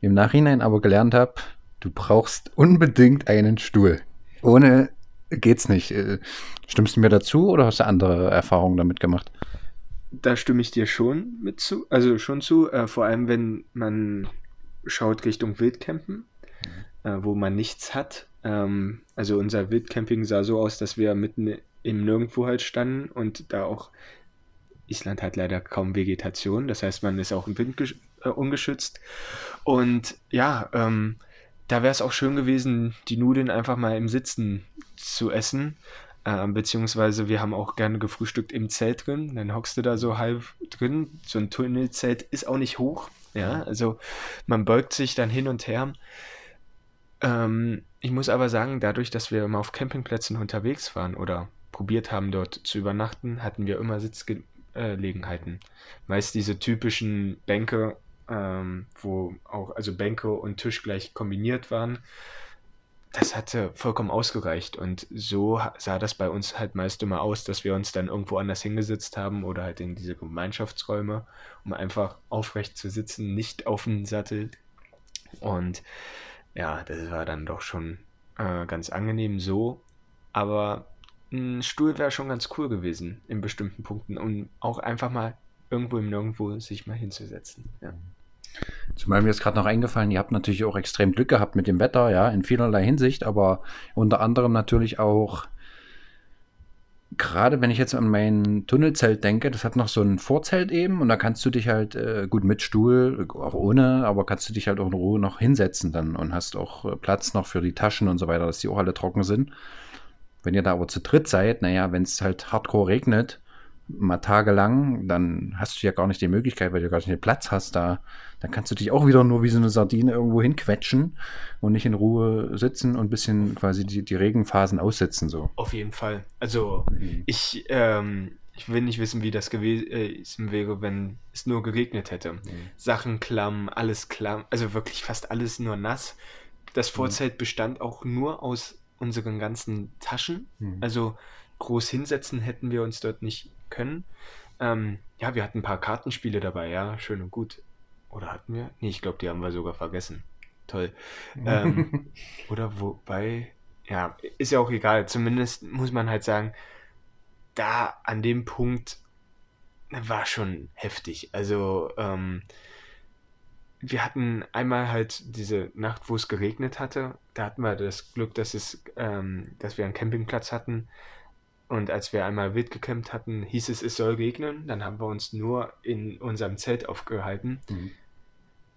Im Nachhinein aber gelernt habe, du brauchst unbedingt einen Stuhl. Ohne geht's nicht. Äh, stimmst du mir dazu oder hast du andere Erfahrungen damit gemacht? Da stimme ich dir schon mit zu, also schon zu, äh, vor allem wenn man schaut Richtung Wildcampen äh, wo man nichts hat. Ähm, also unser Wildcamping sah so aus, dass wir mitten im Nirgendwo halt standen und da auch Island hat leider kaum Vegetation, das heißt, man ist auch im Wind äh, ungeschützt. Und ja, ähm, da wäre es auch schön gewesen, die Nudeln einfach mal im Sitzen zu essen. Äh, beziehungsweise wir haben auch gerne gefrühstückt im Zelt drin. Dann hockst du da so halb drin. So ein Tunnelzelt ist auch nicht hoch. Ja, also man beugt sich dann hin und her. Ähm, ich muss aber sagen, dadurch, dass wir immer auf Campingplätzen unterwegs waren oder probiert haben, dort zu übernachten, hatten wir immer Sitzgelegenheiten. Meist diese typischen Bänke, ähm, wo auch, also Bänke und Tisch gleich kombiniert waren. Das hatte vollkommen ausgereicht und so sah das bei uns halt meist immer aus, dass wir uns dann irgendwo anders hingesetzt haben oder halt in diese Gemeinschaftsräume, um einfach aufrecht zu sitzen, nicht auf dem Sattel. Und ja, das war dann doch schon äh, ganz angenehm so. Aber ein Stuhl wäre schon ganz cool gewesen in bestimmten Punkten, um auch einfach mal irgendwo im Nirgendwo sich mal hinzusetzen. Ja. Zumal mir jetzt gerade noch eingefallen, ihr habt natürlich auch extrem Glück gehabt mit dem Wetter, ja, in vielerlei Hinsicht, aber unter anderem natürlich auch gerade wenn ich jetzt an mein Tunnelzelt denke, das hat noch so ein Vorzelt eben und da kannst du dich halt äh, gut mit Stuhl, auch ohne, aber kannst du dich halt auch in Ruhe noch hinsetzen dann und hast auch äh, Platz noch für die Taschen und so weiter, dass die auch alle trocken sind. Wenn ihr da aber zu dritt seid, naja, wenn es halt hardcore regnet, mal tagelang, dann hast du ja gar nicht die Möglichkeit, weil du gar nicht den Platz hast da. Dann kannst du dich auch wieder nur wie so eine Sardine irgendwo hinquetschen und nicht in Ruhe sitzen und ein bisschen quasi die, die Regenphasen aussitzen. So. Auf jeden Fall. Also mhm. ich, ähm, ich will nicht wissen, wie das gewesen wäre, wenn es nur geregnet hätte. Mhm. Sachen klamm, alles klamm, also wirklich fast alles nur nass. Das mhm. Vorzelt mhm. bestand auch nur aus unseren ganzen Taschen. Mhm. Also groß hinsetzen hätten wir uns dort nicht können. Ähm, ja, wir hatten ein paar Kartenspiele dabei, ja, schön und gut. Oder hatten wir? Nee, ich glaube, die haben wir sogar vergessen. Toll. Ähm, oder wobei, ja, ist ja auch egal. Zumindest muss man halt sagen, da an dem Punkt war schon heftig. Also, ähm, wir hatten einmal halt diese Nacht, wo es geregnet hatte. Da hatten wir das Glück, dass es, ähm, dass wir einen Campingplatz hatten. Und als wir einmal wild gecampt hatten, hieß es, es soll regnen. Dann haben wir uns nur in unserem Zelt aufgehalten. Mhm.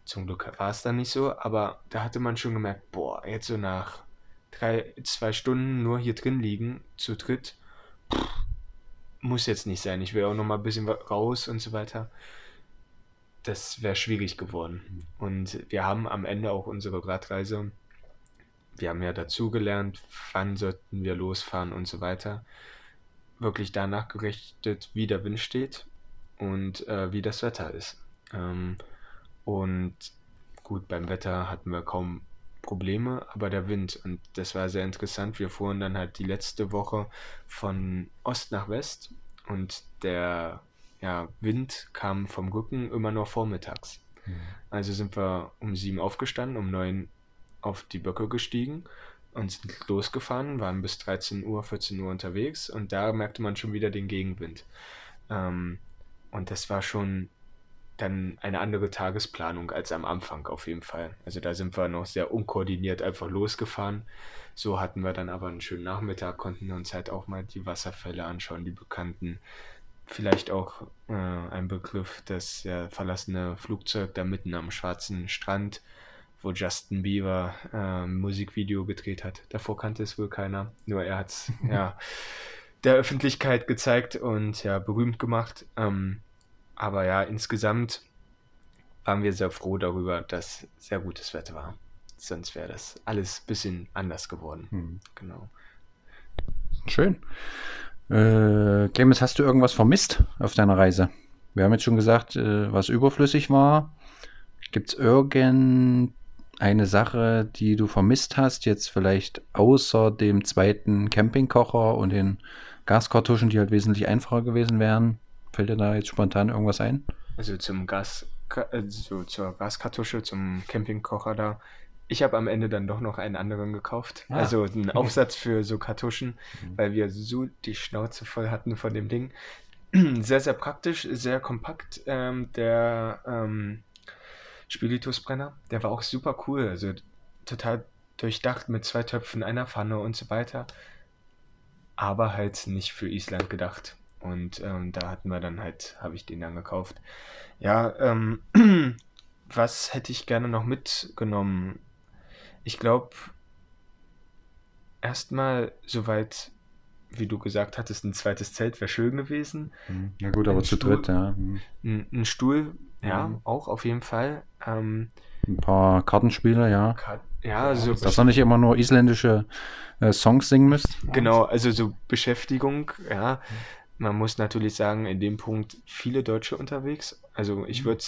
Zum Glück war es dann nicht so, aber da hatte man schon gemerkt, boah, jetzt so nach drei, zwei Stunden nur hier drin liegen, zu dritt, pff, muss jetzt nicht sein. Ich will auch noch mal ein bisschen raus und so weiter das wäre schwierig geworden. Und wir haben am Ende auch unsere Radreise, wir haben ja dazugelernt, wann sollten wir losfahren und so weiter, wirklich danach gerichtet, wie der Wind steht und äh, wie das Wetter ist. Ähm, und gut, beim Wetter hatten wir kaum Probleme, aber der Wind, und das war sehr interessant, wir fuhren dann halt die letzte Woche von Ost nach West und der ja, Wind kam vom Rücken immer nur vormittags. Mhm. Also sind wir um sieben aufgestanden, um neun auf die Böcke gestiegen und sind losgefahren, waren bis 13 Uhr, 14 Uhr unterwegs und da merkte man schon wieder den Gegenwind. Ähm, und das war schon dann eine andere Tagesplanung als am Anfang auf jeden Fall. Also da sind wir noch sehr unkoordiniert einfach losgefahren. So hatten wir dann aber einen schönen Nachmittag, konnten uns halt auch mal die Wasserfälle anschauen, die bekannten vielleicht auch äh, ein Begriff, das ja, verlassene Flugzeug da mitten am schwarzen Strand, wo Justin Bieber äh, ein Musikvideo gedreht hat. Davor kannte es wohl keiner, nur er hat es ja, der Öffentlichkeit gezeigt und ja, berühmt gemacht. Ähm, aber ja, insgesamt waren wir sehr froh darüber, dass sehr gutes Wetter war. Sonst wäre das alles ein bisschen anders geworden. Hm. Genau. Schön. Äh, Clemens, hast du irgendwas vermisst auf deiner Reise? Wir haben jetzt schon gesagt, äh, was überflüssig war. Gibt es irgendeine Sache, die du vermisst hast, jetzt vielleicht außer dem zweiten Campingkocher und den Gaskartuschen, die halt wesentlich einfacher gewesen wären? Fällt dir da jetzt spontan irgendwas ein? Also zum Gas, also zur Gaskartusche, zum Campingkocher da ich habe am Ende dann doch noch einen anderen gekauft. Ah. Also einen Aufsatz für so Kartuschen, mhm. weil wir so die Schnauze voll hatten von dem Ding. Sehr, sehr praktisch, sehr kompakt. Ähm, der ähm, Spiritusbrenner, der war auch super cool. Also total durchdacht mit zwei Töpfen, einer Pfanne und so weiter. Aber halt nicht für Island gedacht. Und ähm, da hatten wir dann halt, habe ich den dann gekauft. Ja, ähm, was hätte ich gerne noch mitgenommen? Ich glaube, erstmal soweit, wie du gesagt hattest, ein zweites Zelt wäre schön gewesen. Ja gut, aber ein zu Stuhl, dritt, ja. Mhm. Ein, ein Stuhl, ja, mhm. auch auf jeden Fall. Ähm, ein paar Kartenspiele, ja. Kar ja, also. Dass ihr nicht immer nur isländische äh, Songs singen müsst. Genau, also so Beschäftigung, ja. Man muss natürlich sagen, in dem Punkt viele Deutsche unterwegs. Also ich mhm. würde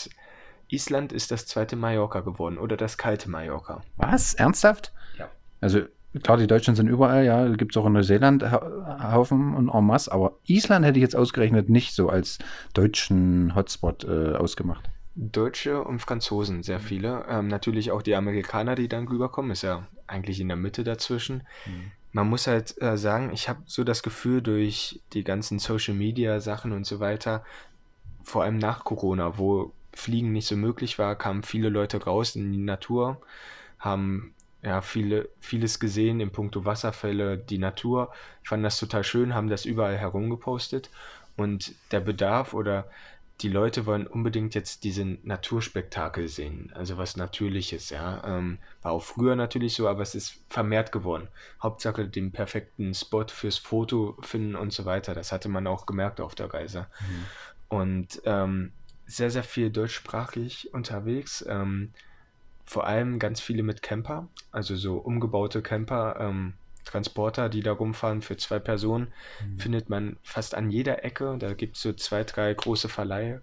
Island ist das zweite Mallorca geworden oder das kalte Mallorca. Was? Ernsthaft? Ja. Also klar, die Deutschen sind überall, ja, gibt es auch in Neuseeland Haufen und en masse, aber Island hätte ich jetzt ausgerechnet nicht so als deutschen Hotspot äh, ausgemacht. Deutsche und Franzosen, sehr viele. Ähm, natürlich auch die Amerikaner, die dann rüberkommen, ist ja eigentlich in der Mitte dazwischen. Mhm. Man muss halt äh, sagen, ich habe so das Gefühl, durch die ganzen Social Media Sachen und so weiter, vor allem nach Corona, wo Fliegen nicht so möglich war, kamen viele Leute raus in die Natur, haben ja viele, vieles gesehen in puncto Wasserfälle, die Natur, fanden das total schön, haben das überall herumgepostet und der Bedarf oder die Leute wollen unbedingt jetzt diesen Naturspektakel sehen, also was Natürliches, ja. Ähm, war auch früher natürlich so, aber es ist vermehrt geworden. Hauptsache den perfekten Spot fürs Foto finden und so weiter. Das hatte man auch gemerkt auf der Reise. Mhm. Und ähm, sehr, sehr viel deutschsprachig unterwegs. Ähm, vor allem ganz viele mit Camper, also so umgebaute Camper, ähm, Transporter, die da rumfahren für zwei Personen, mhm. findet man fast an jeder Ecke. Da gibt es so zwei, drei große Verleihe.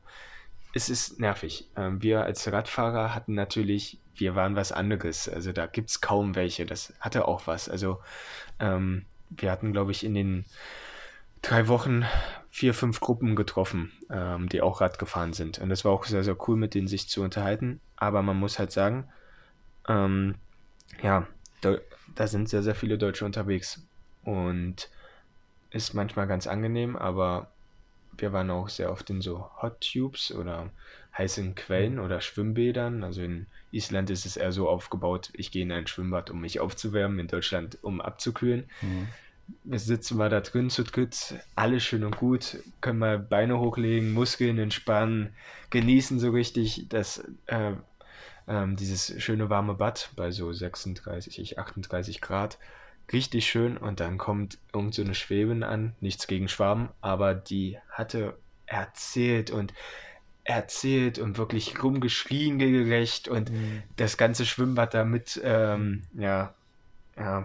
Es ist nervig. Ähm, wir als Radfahrer hatten natürlich, wir waren was anderes. Also da gibt es kaum welche. Das hatte auch was. Also ähm, wir hatten, glaube ich, in den drei Wochen vier, fünf Gruppen getroffen, ähm, die auch Rad gefahren sind. Und das war auch sehr, sehr cool, mit denen sich zu unterhalten. Aber man muss halt sagen, ähm, ja, da, da, sind sehr, sehr viele Deutsche unterwegs. Und ist manchmal ganz angenehm, aber wir waren auch sehr oft in so Hot Tubes oder heißen Quellen oder Schwimmbädern. Also in Island ist es eher so aufgebaut, ich gehe in ein Schwimmbad, um mich aufzuwärmen, in Deutschland, um abzukühlen. Mhm. Wir sitzen mal da drin zu dritt, alles schön und gut, können mal Beine hochlegen, Muskeln entspannen, genießen so richtig das, äh, äh, dieses schöne warme Bad bei so 36, 38 Grad. Richtig schön. Und dann kommt irgend so eine Schwäbin an, nichts gegen Schwaben, aber die hatte erzählt und erzählt und wirklich rumgeschrien gerecht und mhm. das ganze Schwimmbad damit, ähm, ja, ja,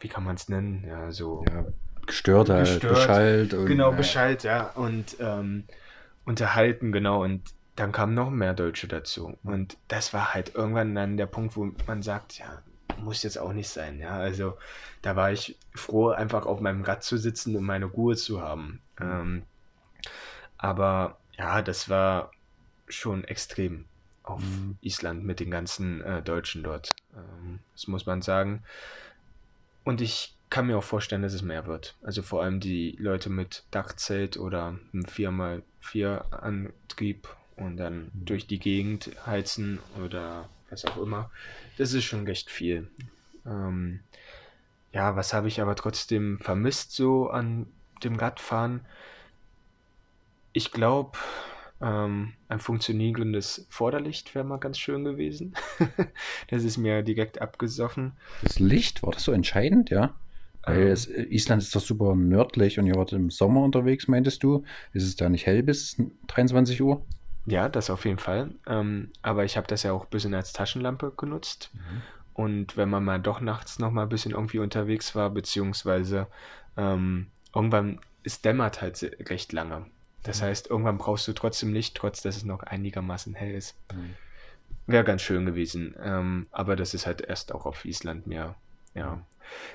wie kann man es nennen? Ja, so. Ja, gestört halt, gestört, beschallt. Und, genau, ja. beschallt, ja. Und ähm, unterhalten, genau. Und dann kamen noch mehr Deutsche dazu. Und das war halt irgendwann dann der Punkt, wo man sagt, ja, muss jetzt auch nicht sein. Ja, also da war ich froh, einfach auf meinem Rad zu sitzen und meine Ruhe zu haben. Mhm. Ähm, aber ja, das war schon extrem auf mhm. Island mit den ganzen äh, Deutschen dort. Ähm, das muss man sagen. Und ich kann mir auch vorstellen, dass es mehr wird. Also vor allem die Leute mit Dachzelt oder einem 4x4 Antrieb und dann mhm. durch die Gegend heizen oder was auch immer. Das ist schon recht viel. Ähm, ja, was habe ich aber trotzdem vermisst so an dem Radfahren? Ich glaube, ähm, ein funktionierendes Vorderlicht wäre mal ganz schön gewesen. das ist mir direkt abgesoffen. Das Licht, war das so entscheidend, ja? Weil ähm, es, Island ist doch super nördlich und ihr wart im Sommer unterwegs, meintest du? Ist es da nicht hell bis 23 Uhr? Ja, das auf jeden Fall. Ähm, aber ich habe das ja auch ein bisschen als Taschenlampe genutzt. Mhm. Und wenn man mal doch nachts noch mal ein bisschen irgendwie unterwegs war, beziehungsweise ähm, irgendwann, es dämmert halt recht lange. Das mhm. heißt, irgendwann brauchst du trotzdem Licht, trotz dass es noch einigermaßen hell ist. Mhm. Wäre ganz schön gewesen. Ähm, aber das ist halt erst auch auf Island mir ja,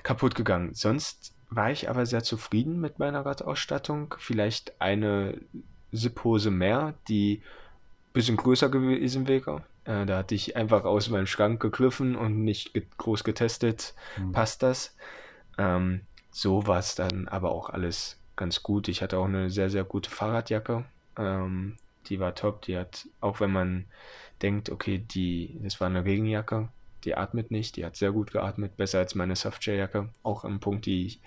kaputt gegangen. Sonst war ich aber sehr zufrieden mit meiner Radausstattung. Vielleicht eine Sipphose mehr, die bisschen größer gewesen wäre. Äh, da hatte ich einfach aus meinem Schrank gegriffen und nicht get groß getestet, mhm. passt das. Ähm, so war es dann aber auch alles ganz gut. Ich hatte auch eine sehr, sehr gute Fahrradjacke. Ähm, die war top. Die hat, auch wenn man denkt, okay, die, das war eine Regenjacke, die atmet nicht, die hat sehr gut geatmet, besser als meine Softshell-Jacke. Auch ein Punkt, die,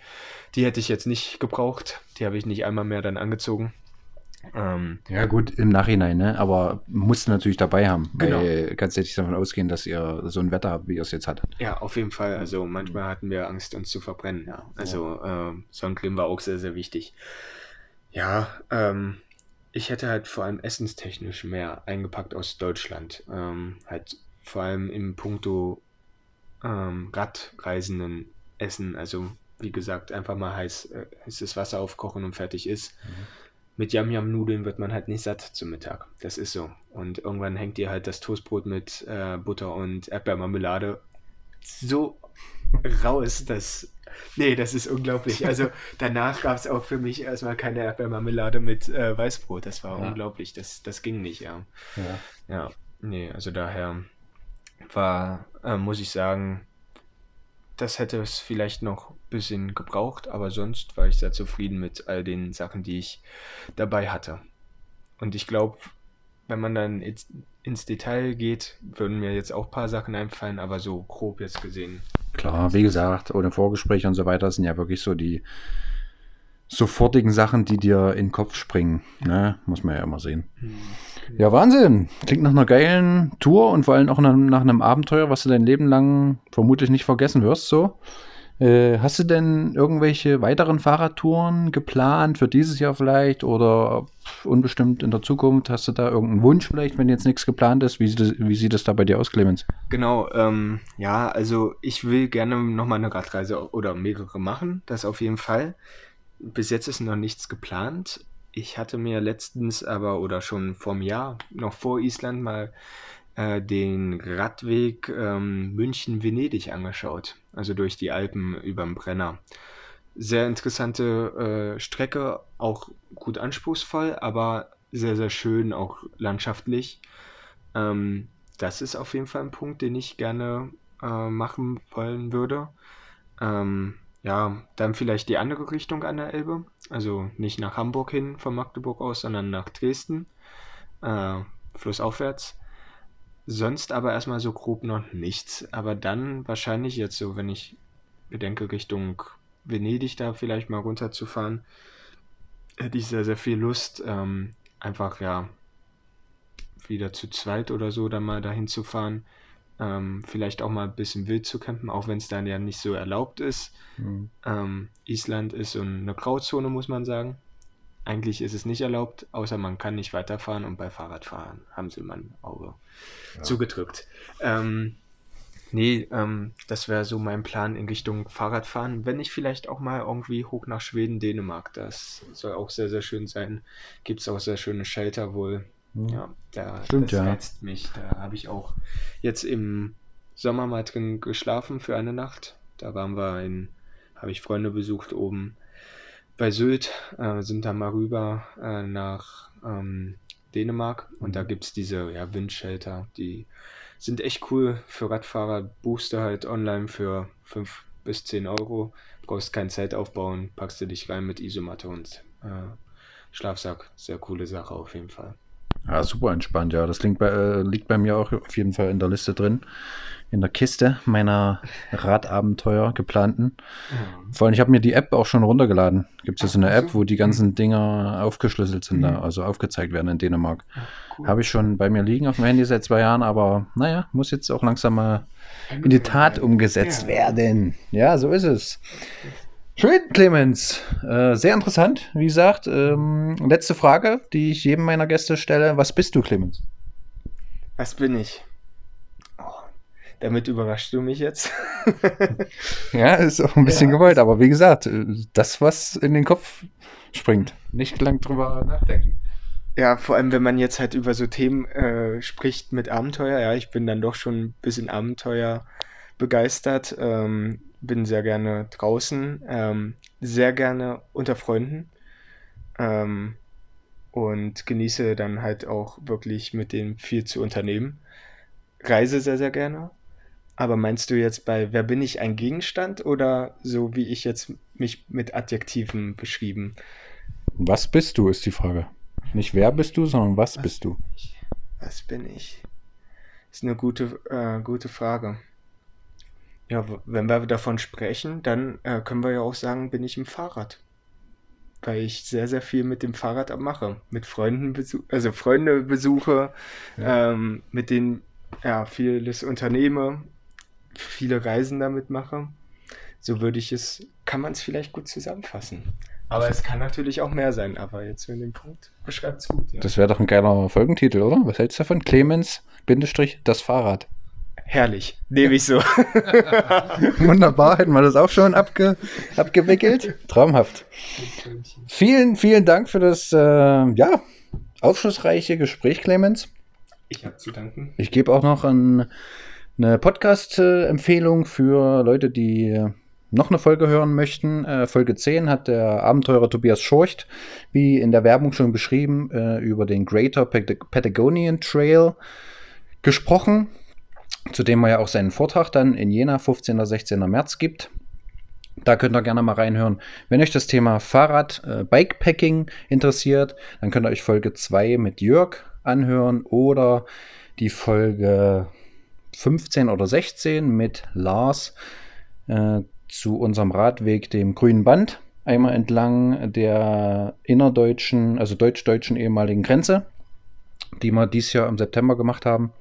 die hätte ich jetzt nicht gebraucht. Die habe ich nicht einmal mehr dann angezogen. Ähm, ja, gut, im Nachhinein, ne? aber musst du natürlich dabei haben. Genau. Weil kannst du nicht davon ausgehen, dass ihr so ein Wetter habt, wie ihr es jetzt hattet. Ja, auf jeden Fall. Also manchmal hatten wir Angst, uns zu verbrennen. Ja. Also ja. Äh, Sonnencreme war auch sehr, sehr wichtig. Ja, ähm, ich hätte halt vor allem essenstechnisch mehr eingepackt aus Deutschland. Ähm, halt vor allem im Punkto ähm, Radreisenden Essen. Also wie gesagt, einfach mal heiß, äh, heißes Wasser aufkochen und fertig ist. Mhm mit Yam-Yam-Nudeln wird man halt nicht satt zum Mittag. Das ist so. Und irgendwann hängt dir halt das Toastbrot mit äh, Butter und Erdbeermarmelade so raus, dass. Nee, das ist unglaublich. Also danach gab es auch für mich erstmal keine Erdbeermarmelade mit äh, Weißbrot. Das war ja. unglaublich. Das, das ging nicht, ja. ja. Ja, nee, also daher war, äh, muss ich sagen, das hätte es vielleicht noch bisschen gebraucht, aber sonst war ich sehr zufrieden mit all den Sachen, die ich dabei hatte. Und ich glaube, wenn man dann ins Detail geht, würden mir jetzt auch ein paar Sachen einfallen, aber so grob jetzt gesehen. Klar, wie gesagt, ohne Vorgespräch und so weiter sind ja wirklich so die sofortigen Sachen, die dir in den Kopf springen. Ne? Muss man ja immer sehen. Hm. Ja, Wahnsinn. Klingt nach einer geilen Tour und vor allem auch nach, einem Abenteuer, was du dein Leben lang vermutlich nicht vergessen wirst. So. Äh, hast du denn irgendwelche weiteren Fahrradtouren geplant für dieses Jahr vielleicht oder unbestimmt in der Zukunft? Hast du da irgendeinen Wunsch vielleicht, wenn jetzt nichts geplant ist? Wie sieht das, wie sieht das da bei dir aus, Clemens? Genau, ähm, ja, also ich will gerne nochmal eine Radreise oder mehrere machen, das auf jeden Fall. Bis jetzt ist noch nichts geplant. Ich hatte mir letztens aber oder schon vor einem Jahr, noch vor Island, mal äh, den Radweg ähm, München-Venedig angeschaut. Also durch die Alpen überm Brenner. Sehr interessante äh, Strecke, auch gut anspruchsvoll, aber sehr, sehr schön, auch landschaftlich. Ähm, das ist auf jeden Fall ein Punkt, den ich gerne äh, machen wollen würde. Ähm, ja, dann vielleicht die andere Richtung an der Elbe. Also nicht nach Hamburg hin von Magdeburg aus, sondern nach Dresden, äh, flussaufwärts. Sonst aber erstmal so grob noch nichts. Aber dann wahrscheinlich jetzt so, wenn ich bedenke, Richtung Venedig da vielleicht mal runterzufahren, hätte ich sehr, sehr viel Lust, ähm, einfach ja wieder zu zweit oder so dann mal dahin zu fahren. Ähm, vielleicht auch mal ein bisschen wild zu campen, auch wenn es dann ja nicht so erlaubt ist. Mhm. Ähm, Island ist so eine Grauzone, muss man sagen. Eigentlich ist es nicht erlaubt, außer man kann nicht weiterfahren und bei Fahrradfahren haben sie mein Auge ja. zugedrückt. Ähm, nee, ähm, das wäre so mein Plan in Richtung Fahrradfahren. Wenn ich vielleicht auch mal irgendwie hoch nach Schweden, Dänemark, das soll auch sehr, sehr schön sein. Gibt es auch sehr schöne Shelter wohl. Mhm. Ja, da, Stimmt, das ja. reizt mich. Da habe ich auch jetzt im Sommer mal drin geschlafen für eine Nacht. Da waren wir in, habe ich Freunde besucht oben bei Sylt, äh, sind da mal rüber äh, nach ähm, Dänemark und da mhm. gibt es diese ja, Windshelter, die sind echt cool für Radfahrer. Buchst du halt online für 5 bis 10 Euro, brauchst kein Zelt aufbauen, packst du dich rein mit Isomatte und äh, Schlafsack. Sehr coole Sache auf jeden Fall. Ja, super entspannt, ja. Das liegt bei, äh, liegt bei mir auch auf jeden Fall in der Liste drin. In der Kiste meiner Radabenteuer geplanten. Mhm. Vor allem, ich habe mir die App auch schon runtergeladen. Gibt es ja so eine App, wo die ganzen mhm. Dinger aufgeschlüsselt sind, mhm. da, also aufgezeigt werden in Dänemark. Ja, cool. Habe ich schon bei mir liegen auf dem Handy seit zwei Jahren, aber naja, muss jetzt auch langsam mal in die Tat umgesetzt ja. werden. Ja, so ist es. Schön, Clemens. Äh, sehr interessant, wie gesagt. Ähm, letzte Frage, die ich jedem meiner Gäste stelle. Was bist du, Clemens? Was bin ich? Oh, damit überraschst du mich jetzt. ja, ist auch ein bisschen ja. gewollt, aber wie gesagt, äh, das, was in den Kopf springt. Nicht lang drüber nachdenken. Ja, vor allem, wenn man jetzt halt über so Themen äh, spricht mit Abenteuer. Ja, ich bin dann doch schon ein bisschen Abenteuer begeistert. Ähm, bin sehr gerne draußen, ähm, sehr gerne unter Freunden ähm, und genieße dann halt auch wirklich mit denen viel zu unternehmen. Reise sehr, sehr gerne. Aber meinst du jetzt bei Wer bin ich ein Gegenstand oder so wie ich jetzt mich mit Adjektiven beschrieben? Was bist du, ist die Frage. Nicht wer bist du, sondern was, was bist du? Ich? Was bin ich? Ist eine gute, äh, gute Frage. Ja, wenn wir davon sprechen, dann äh, können wir ja auch sagen, bin ich im Fahrrad. Weil ich sehr, sehr viel mit dem Fahrrad mache. Mit Freunden besuche, also Freunde besuche, ja. ähm, mit denen ja vieles unternehme, viele Reisen damit mache. So würde ich es, kann man es vielleicht gut zusammenfassen. Aber es kann natürlich auch mehr sein, aber jetzt in dem Punkt beschreibt es gut. Ja. Das wäre doch ein geiler Folgentitel, oder? Was hältst du davon? Clemens, Bindestrich, das Fahrrad. Herrlich, nehme ich so. Wunderbar, hätten wir das auch schon abge abgewickelt. Traumhaft. Vielen, vielen Dank für das äh, ja, aufschlussreiche Gespräch, Clemens. Ich habe zu danken. Ich gebe auch noch ein, eine Podcast-Empfehlung für Leute, die noch eine Folge hören möchten. Äh, Folge 10 hat der Abenteurer Tobias Schorcht, wie in der Werbung schon beschrieben, äh, über den Greater Patagonian Trail gesprochen zu dem er ja auch seinen Vortrag dann in Jena, 15. oder 16. März gibt. Da könnt ihr gerne mal reinhören. Wenn euch das Thema Fahrrad, äh, Bikepacking interessiert, dann könnt ihr euch Folge 2 mit Jörg anhören oder die Folge 15 oder 16 mit Lars äh, zu unserem Radweg, dem Grünen Band, einmal entlang der innerdeutschen, also deutsch-deutschen ehemaligen Grenze, die wir dieses Jahr im September gemacht haben.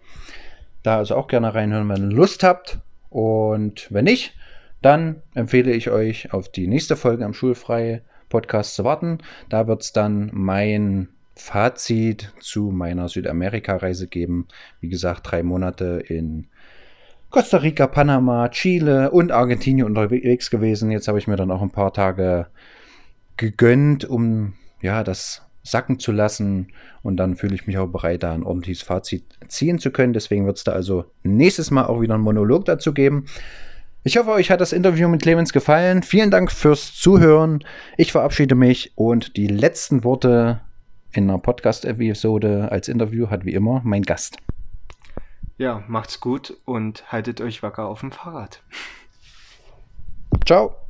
Da also auch gerne reinhören, wenn ihr Lust habt. Und wenn nicht, dann empfehle ich euch, auf die nächste Folge am Schulfrei Podcast zu warten. Da wird es dann mein Fazit zu meiner Südamerika-Reise geben. Wie gesagt, drei Monate in Costa Rica, Panama, Chile und Argentinien unterwegs gewesen. Jetzt habe ich mir dann auch ein paar Tage gegönnt, um ja das sacken zu lassen. Und dann fühle ich mich auch bereit, da ein ordentliches Fazit ziehen zu können. Deswegen wird es da also nächstes Mal auch wieder einen Monolog dazu geben. Ich hoffe, euch hat das Interview mit Clemens gefallen. Vielen Dank fürs Zuhören. Ich verabschiede mich und die letzten Worte in einer Podcast-Episode als Interview hat wie immer mein Gast. Ja, macht's gut und haltet euch wacker auf dem Fahrrad. Ciao.